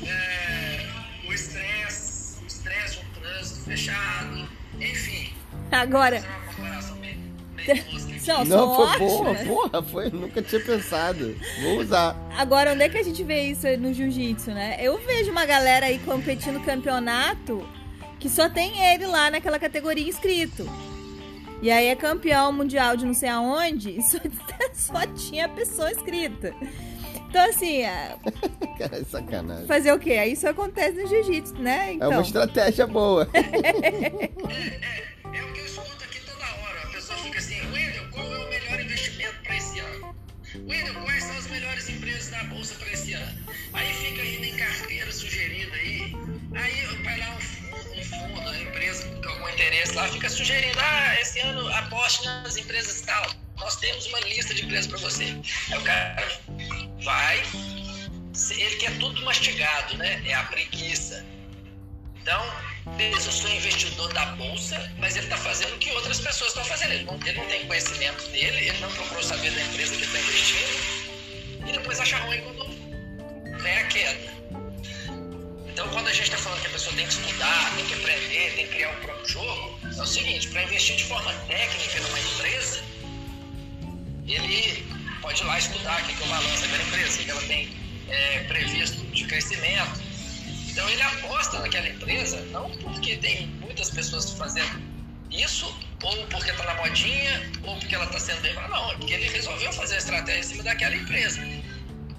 Speaker 3: é, o estresse, o estresse, um trânsito fechado, enfim.
Speaker 2: Agora,
Speaker 3: Fazer uma comparação bem, bem tosca aqui.
Speaker 2: não, são
Speaker 1: foi boa, porra, foi. Nunca tinha pensado. Vou usar.
Speaker 2: Agora, onde é que a gente vê isso no jiu-jitsu, né? Eu vejo uma galera aí competindo no campeonato que só tem ele lá naquela categoria inscrito. E aí é campeão mundial de não sei aonde e só, só tinha pessoa inscrita. Então, assim, é,
Speaker 1: Cara, é sacanagem.
Speaker 2: fazer o quê? Isso acontece no jiu-jitsu, né?
Speaker 1: É
Speaker 2: Então,
Speaker 1: uma estratégia boa.
Speaker 3: É o que eu escuto aqui toda hora. A pessoa fica assim, Wendel, qual é o melhor investimento para esse ano? Wendel, quais são as melhores empresas na bolsa para esse ano? Aí fica interesse lá, fica sugerindo, ah, esse ano aposte nas empresas tal. Nós temos uma lista de empresas para você. Aí o cara vai, ele quer tudo mastigado, né? É a preguiça. Então, beleza, eu sou investidor da bolsa, mas ele está fazendo o que outras pessoas estão fazendo. Ele não, ele não tem conhecimento dele, ele não procurou saber da empresa que está investindo, e depois acha ruim quando vem a queda. Então, quando a gente está falando que a pessoa tem que estudar, tem que aprender, tem que criar o próprio jogo, é o seguinte: para investir de forma técnica numa empresa, ele pode ir lá estudar o que é o balanço daquela empresa, o que ela tem é, previsto de crescimento. Então, ele aposta naquela empresa, não porque tem muitas pessoas fazendo isso, ou porque está na modinha, ou porque ela está sendo bem. Não, é porque ele resolveu fazer a estratégia em cima daquela empresa.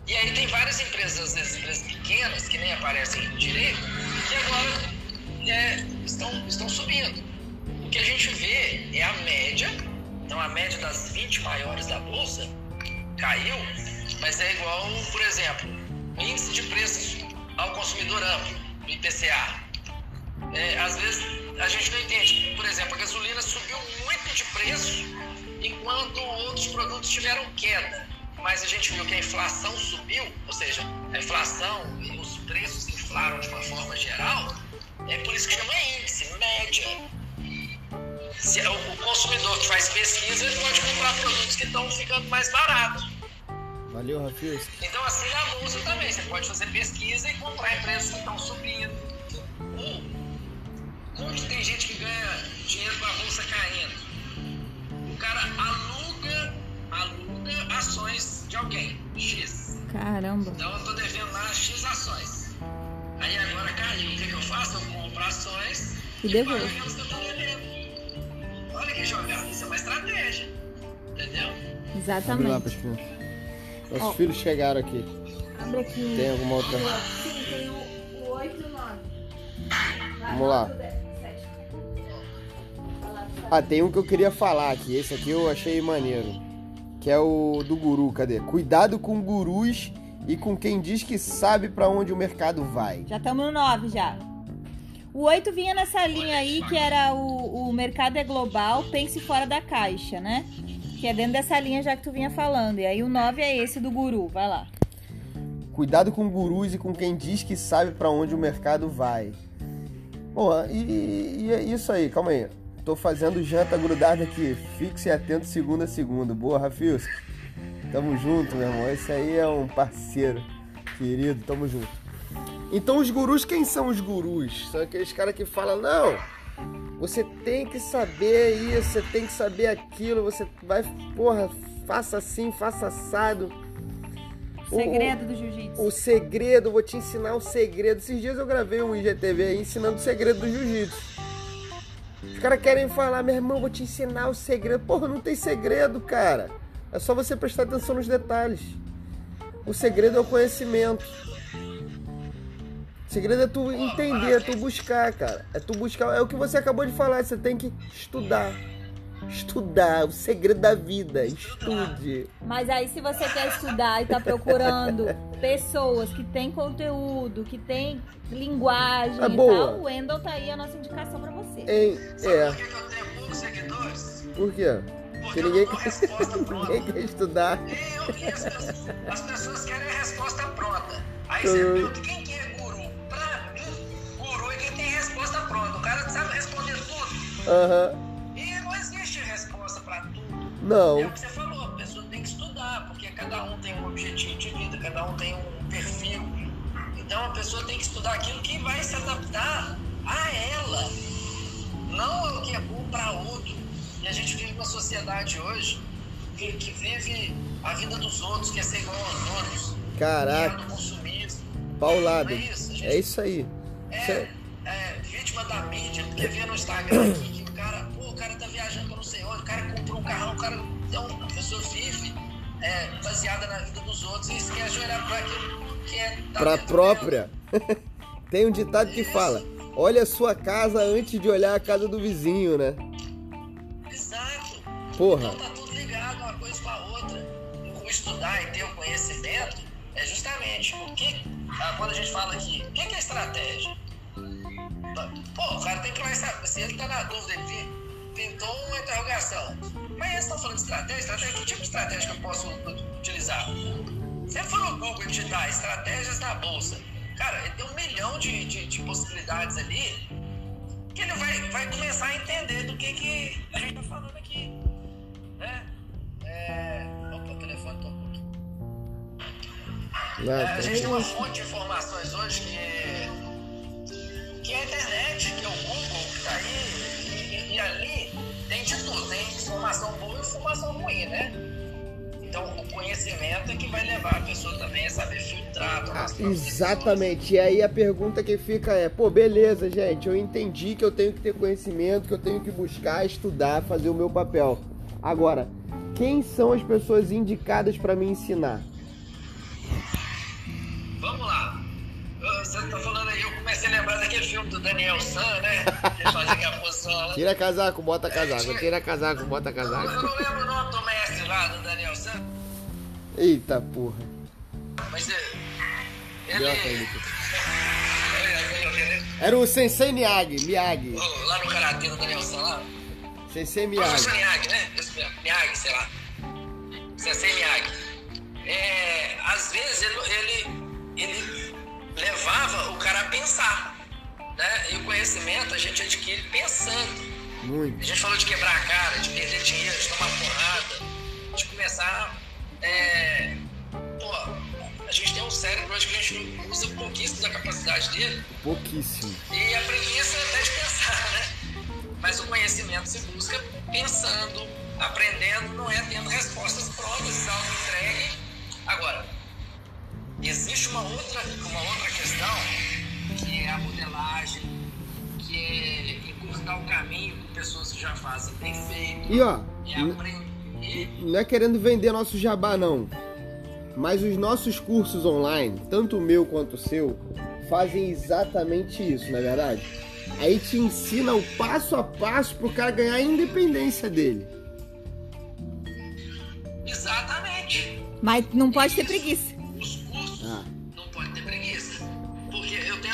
Speaker 3: E aí tem várias empresas, vezes empresas pequenas, que nem aparecem direito, que agora é, estão, estão subindo. O que a gente vê é a média, então a média das 20 maiores da Bolsa caiu, mas é igual, por exemplo, índice de preços ao consumidor amplo, o IPCA. É, às vezes a gente não entende. Por exemplo, a gasolina subiu muito de preço, enquanto outros produtos tiveram queda mas a gente viu que a inflação subiu, ou seja, a inflação e os preços inflaram de uma forma geral, é por isso que chama índice, média. Se é o consumidor que faz pesquisa ele pode comprar produtos que estão ficando mais baratos.
Speaker 1: Valeu, Rafael.
Speaker 3: Então, assim na bolsa também, você pode fazer pesquisa e comprar empresas que estão subindo. Ou, como tem gente que ganha dinheiro com a bolsa caindo? O cara aluga, aluga ações de alguém, X.
Speaker 2: Caramba.
Speaker 3: Então eu tô devendo lá X ações. Aí agora caiu, o que, que eu faço? Eu compro ações
Speaker 2: e, e devolvo.
Speaker 3: que eu tô devendo. Olha que jogada, isso é uma estratégia. Entendeu?
Speaker 2: Exatamente. Vamos
Speaker 1: lá, filhos. Nossos oh. filhos chegaram aqui.
Speaker 2: Abre aqui.
Speaker 1: Tem alguma outra?
Speaker 2: Sim, tem o, 8 e o 9.
Speaker 1: Vamos lá. Ah, tem um que eu queria falar aqui. Esse aqui eu achei maneiro que é o do guru, cadê? Cuidado com gurus e com quem diz que sabe para onde o mercado vai.
Speaker 2: Já estamos no 9 já. O 8 vinha nessa linha aí que era o, o mercado é global, pense fora da caixa, né? Que é dentro dessa linha já que tu vinha falando. E aí o 9 é esse do guru, vai lá.
Speaker 1: Cuidado com gurus e com quem diz que sabe para onde o mercado vai. Bom, e, e é isso aí, calma aí. Tô fazendo janta grudada aqui. Fixe e atento segunda a segunda. Boa, Rafios. Tamo junto, meu irmão. Esse aí é um parceiro querido. Tamo junto. Então, os gurus, quem são os gurus? São aqueles caras que falam: não, você tem que saber isso, você tem que saber aquilo, você vai, porra, faça assim, faça assado.
Speaker 2: O segredo do jiu-jitsu.
Speaker 1: O segredo, vou te ensinar o segredo. Esses dias eu gravei um IGTV aí ensinando o segredo do jiu-jitsu. Os caras querem falar, meu irmão, vou te ensinar o segredo. Porra, não tem segredo, cara. É só você prestar atenção nos detalhes. O segredo é o conhecimento. O segredo é tu entender, é tu buscar, cara. É tu buscar. É o que você acabou de falar. Você tem que estudar. Estudar, o segredo da vida, estude.
Speaker 2: Mas aí se você quer estudar e tá procurando pessoas que têm conteúdo, que têm linguagem é e boa. tal, o Wendel tá aí a nossa indicação pra você.
Speaker 1: Em, é.
Speaker 3: Por que, eu tenho poucos seguidores?
Speaker 1: Por quê? Porque ninguém, quer, ninguém quer estudar.
Speaker 3: Eu, as, pessoas, as pessoas querem a resposta pronta. Aí você pergunta, quem que é guru? Pra mim, guru é quem tem resposta pronta. O cara sabe responder tudo.
Speaker 1: Aham. Uhum. Não.
Speaker 3: É o que você falou, a pessoa tem que estudar, porque cada um tem um objetivo de vida, cada um tem um perfil. Então a pessoa tem que estudar aquilo que vai se adaptar a ela, não o que é bom para outro. E a gente vive uma sociedade hoje que, que, vive a vida dos outros, quer ser igual aos outros.
Speaker 1: Caraca.
Speaker 3: Do consumismo.
Speaker 1: Paulado. É é isso aí.
Speaker 3: É, é, é, vítima da mídia, porque vê no Instagram aqui cara comprou um carrão, o cara. Então a pessoa vive é, baseada na vida dos outros e esquece de olhar pra aquilo que é.
Speaker 1: Pra própria. Tem um ditado que fala: olha a sua casa antes de olhar a casa do vizinho, né?
Speaker 3: Exato.
Speaker 1: Porra.
Speaker 3: Então tá tudo ligado uma coisa com a outra. O estudar e ter o conhecimento é justamente o que. Ah, quando a gente fala aqui, o que é estratégia? Pô, o cara tem que mais saber. Se ele tá na dúvida, ele pintou uma interrogação. Mas eles estão falando de estratégia, estratégia, que tipo de estratégia que eu posso utilizar? Você for no Google digitar estratégias na bolsa, cara, ele tem um milhão de, de, de, possibilidades ali que ele vai, vai começar a entender do que, que a gente tá falando aqui. Né? É... Opa, o telefone tocou aqui. É, a gente tem uma fonte de informações hoje que que é a internet, que é o Google, que tá aí, e, ali tem de tudo, tem informação boa e informação ruim, né? Então, o conhecimento é que vai levar a pessoa também a saber filtrar.
Speaker 1: Ah, exatamente. E aí a pergunta que fica é: pô, beleza, gente, eu entendi que eu tenho que ter conhecimento, que eu tenho que buscar, estudar, fazer o meu papel. Agora, quem são as pessoas indicadas para me ensinar?
Speaker 3: decisões. Vamos lá. Ah, Você tá falando aí, eu comecei a lembrar daquele filme do Daniel San, né? Ele fazia aquela posição.
Speaker 1: Tira casaco, bota casaco. Tira casaco, bota
Speaker 3: Eu
Speaker 1: casaco.
Speaker 3: não lembro o nome do mestre lá, do Daniel San,
Speaker 1: Eita porra.
Speaker 3: mas é, ele... ele-
Speaker 1: Era o Sensei Miyagi. Miyagi.
Speaker 3: oh, Lá no Karatê do Daniel San lá.
Speaker 1: Sensei
Speaker 3: Professor
Speaker 1: Miyagi.
Speaker 3: Miyagi, né? Miyagi, sei lá. Sensei Miyagi. É, às vezes ele, ele, ele levava o cara a pensar. Né? E o conhecimento a gente adquire pensando. A
Speaker 1: Muito.
Speaker 3: gente falou de quebrar a cara, de perder dinheiro, de tomar porrada, de começar. É, pô, a gente tem um cérebro hoje que a gente usa pouquíssimo da capacidade dele.
Speaker 1: Pouquíssimo.
Speaker 3: E a preguiça é até de pensar, né? Mas o conhecimento se busca pensando, aprendendo, não é tendo respostas prontas, algo entregue. Agora, existe uma outra, uma outra questão, que é a modelagem, que é encurtar o caminho com pessoas que já fazem bem feito,
Speaker 1: E ó,
Speaker 3: é aprender.
Speaker 1: não é querendo vender nosso jabá não, mas os nossos cursos online, tanto o meu quanto o seu, fazem exatamente isso, não é verdade? Aí te ensina o passo a passo pro cara ganhar a independência dele.
Speaker 3: Exatamente.
Speaker 2: Mas não pode ter preguiça.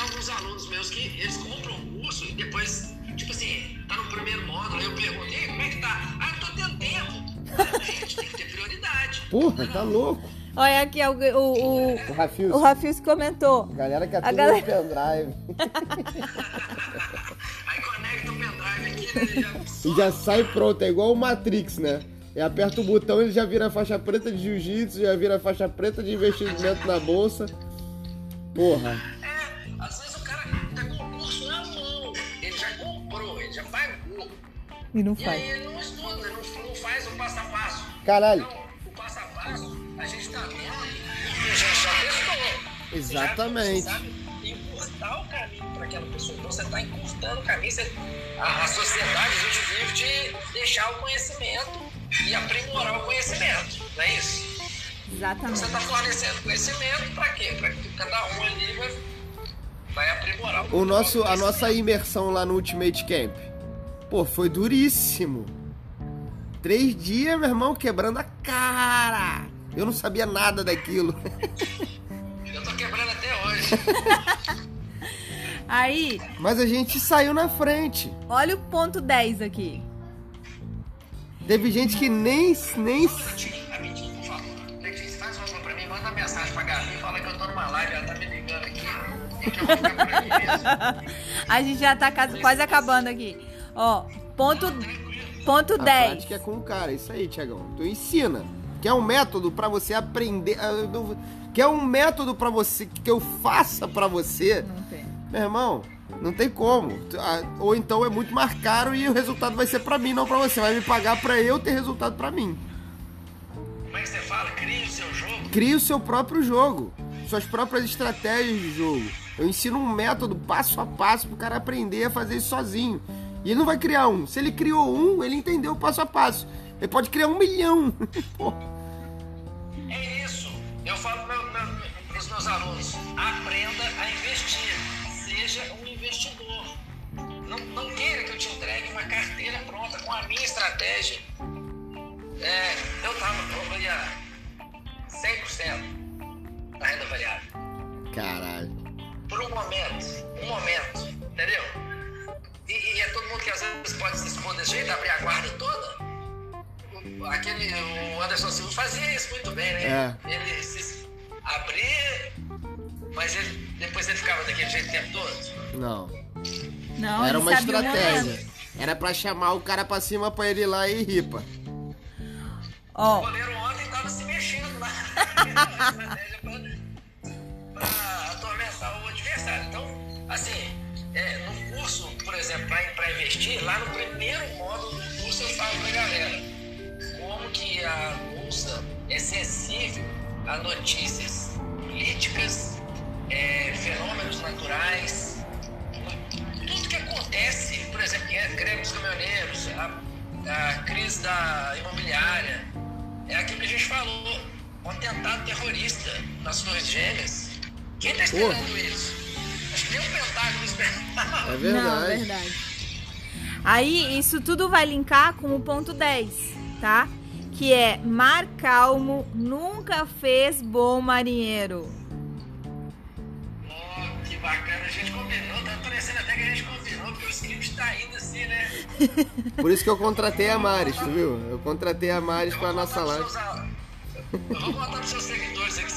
Speaker 3: Alguns alunos meus que eles compram o curso e depois, tipo assim, tá no primeiro módulo, aí eu pergunto, e aí, como é que tá? Ah, eu tô tendo tempo. Gente, tem que ter prioridade.
Speaker 1: Porra, tá louco.
Speaker 2: Olha aqui, o, o,
Speaker 1: O Rafios,
Speaker 2: o, o Rafios comentou.
Speaker 1: galera que é
Speaker 2: A galera-
Speaker 1: pendrive.
Speaker 3: Aí conecta o pendrive aqui, né? já
Speaker 1: E já sai pronto, é igual o Matrix, né? E aperta o botão, ele já vira faixa preta de jiu-jitsu, já vira faixa preta de investimento na bolsa. Porra.
Speaker 2: E não
Speaker 3: E
Speaker 2: faz.
Speaker 3: aí ele não estuda, não, não faz o passo a passo.
Speaker 1: Caralho.
Speaker 3: Então, o passo a passo, a gente tá vendo porque a gente já testou.
Speaker 1: Exatamente.
Speaker 3: Você sabe encurtar o caminho para aquela pessoa. Então você está encurtando o caminho. Você, a, a sociedade hoje vive de deixar o conhecimento e aprimorar o conhecimento. Não é isso? Você
Speaker 2: Exatamente.
Speaker 3: está fornecendo conhecimento para quê? Para que cada um ali vai, vai aprimorar
Speaker 1: O nosso, a nossa imersão lá no Ultimate Camp, pô, foi duríssimo. Três dias, meu irmão, quebrando a cara. Eu não sabia nada daquilo.
Speaker 3: Eu tô quebrando até hoje.
Speaker 2: Aí,
Speaker 1: Mas a gente saiu na frente.
Speaker 2: olha o ponto 10 aqui.
Speaker 1: Teve gente que nem. nem...
Speaker 3: Mensagem pra Gabi, fala que eu tô numa live, ela tá me ligando aqui. E que eu vou ficar por aqui mesmo.
Speaker 2: A gente já tá quase acabando aqui. Ó, ponto, ponto
Speaker 1: A
Speaker 2: 10.
Speaker 1: prática é com o cara, isso aí, Tiagão. Tu ensina. Quer um método pra você aprender. ah, não- Quer um método pra você que eu faça pra você?
Speaker 2: Não tem.
Speaker 1: Meu irmão, não tem como. Ah, Ou então é muito mais caro e o resultado vai ser pra mim, não pra você. Vai me pagar pra eu ter resultado pra mim.
Speaker 3: Como é que você fala? Crie o seu jogo.
Speaker 1: Crie o seu próprio jogo, suas próprias estratégias de jogo. Eu ensino um método passo a passo pro cara aprender a fazer isso sozinho. E ele não vai criar um. Se ele criou um, ele entendeu o passo a passo. Ele pode criar um milhão.
Speaker 3: É isso. Eu falo para os meus alunos: aprenda a investir. Seja um investidor. Não, não queira que eu te entregue uma carteira pronta com a minha estratégia. É, eu tava, eu ia 100% da renda variável.
Speaker 1: caralho.
Speaker 3: por um momento, um momento, entendeu? E, e é todo mundo que às vezes pode se expor desse jeito, abrir a guarda toda. O, aquele, o Anderson Silva fazia isso muito bem, né? É. Ele se abria, mas ele, depois ele ficava daquele jeito o tempo todo.
Speaker 1: Não.
Speaker 2: Não,
Speaker 1: Era uma estratégia. Era pra chamar o cara pra cima pra ele ir lá e ripa.
Speaker 3: Oh.
Speaker 2: O
Speaker 3: goleiro ontem tava se mexendo lá. estratégia pra, pra atormentar o adversário. Então, assim é, no curso, por exemplo, para investir, lá no primeiro módulo do curso eu falo para galera como que a bolsa é sensível a notícias políticas, é, fenômenos naturais, tudo que acontece, por exemplo, greve dos caminhoneiros, a, a crise da imobiliária, é aquilo que a gente falou, um atentado terrorista nas Torres Gêmeas. Quem está esperando isso? Nem o Pentágono esperava.
Speaker 1: É verdade.
Speaker 2: Não, é verdade. Aí, isso tudo vai linkar com o ponto 10, tá? Que é mar calmo nunca fez bom marinheiro.
Speaker 3: Oh, que bacana, a gente combinou, tá parecendo até que a gente combinou, porque o script tá indo assim, né?
Speaker 1: Por isso que eu contratei a Maris, tu viu? Eu contratei a Maris pra nossa live.
Speaker 3: Eu vou contar pros seus seguidores aqui,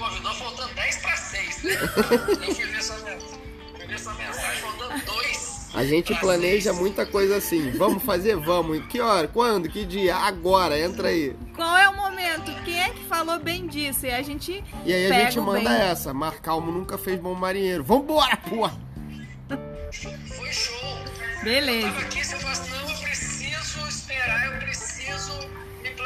Speaker 3: convidou faltando 10 para 6, né? Eu fui ver sua, fui ver sua mensagem faltando 2.
Speaker 1: A gente planeja muita coisa assim. Vamos fazer? Vamos. Que hora? Quando? Que dia? Agora, entra aí.
Speaker 2: Qual é o momento? Quem é que falou bem disso? E a gente.
Speaker 1: E aí a gente manda
Speaker 2: bem.
Speaker 1: essa. Mar Calmo nunca fez bom marinheiro. Vambora, porra!
Speaker 3: Foi show.
Speaker 2: Beleza.
Speaker 3: Eu tava aqui, você falou assim, não, eu preciso esperar, eu preciso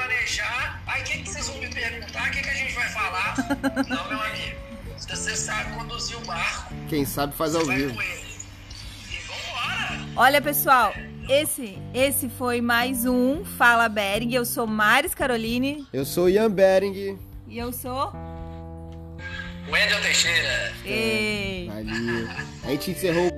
Speaker 3: planejar. Aí o que, que vocês vão me perguntar? O que, que a gente vai falar? não, meu amigo, se você sabe conduzir o barco,
Speaker 1: Quem sabe faz ao vivo.
Speaker 3: E vambora!
Speaker 2: Olha, pessoal, esse, esse foi mais um Fala Bering. Eu sou Maris Caroline
Speaker 1: Eu sou Ian Bering.
Speaker 2: e eu sou.
Speaker 3: Wendel Teixeira.
Speaker 2: Ei.
Speaker 1: Valeu. A gente encerrou.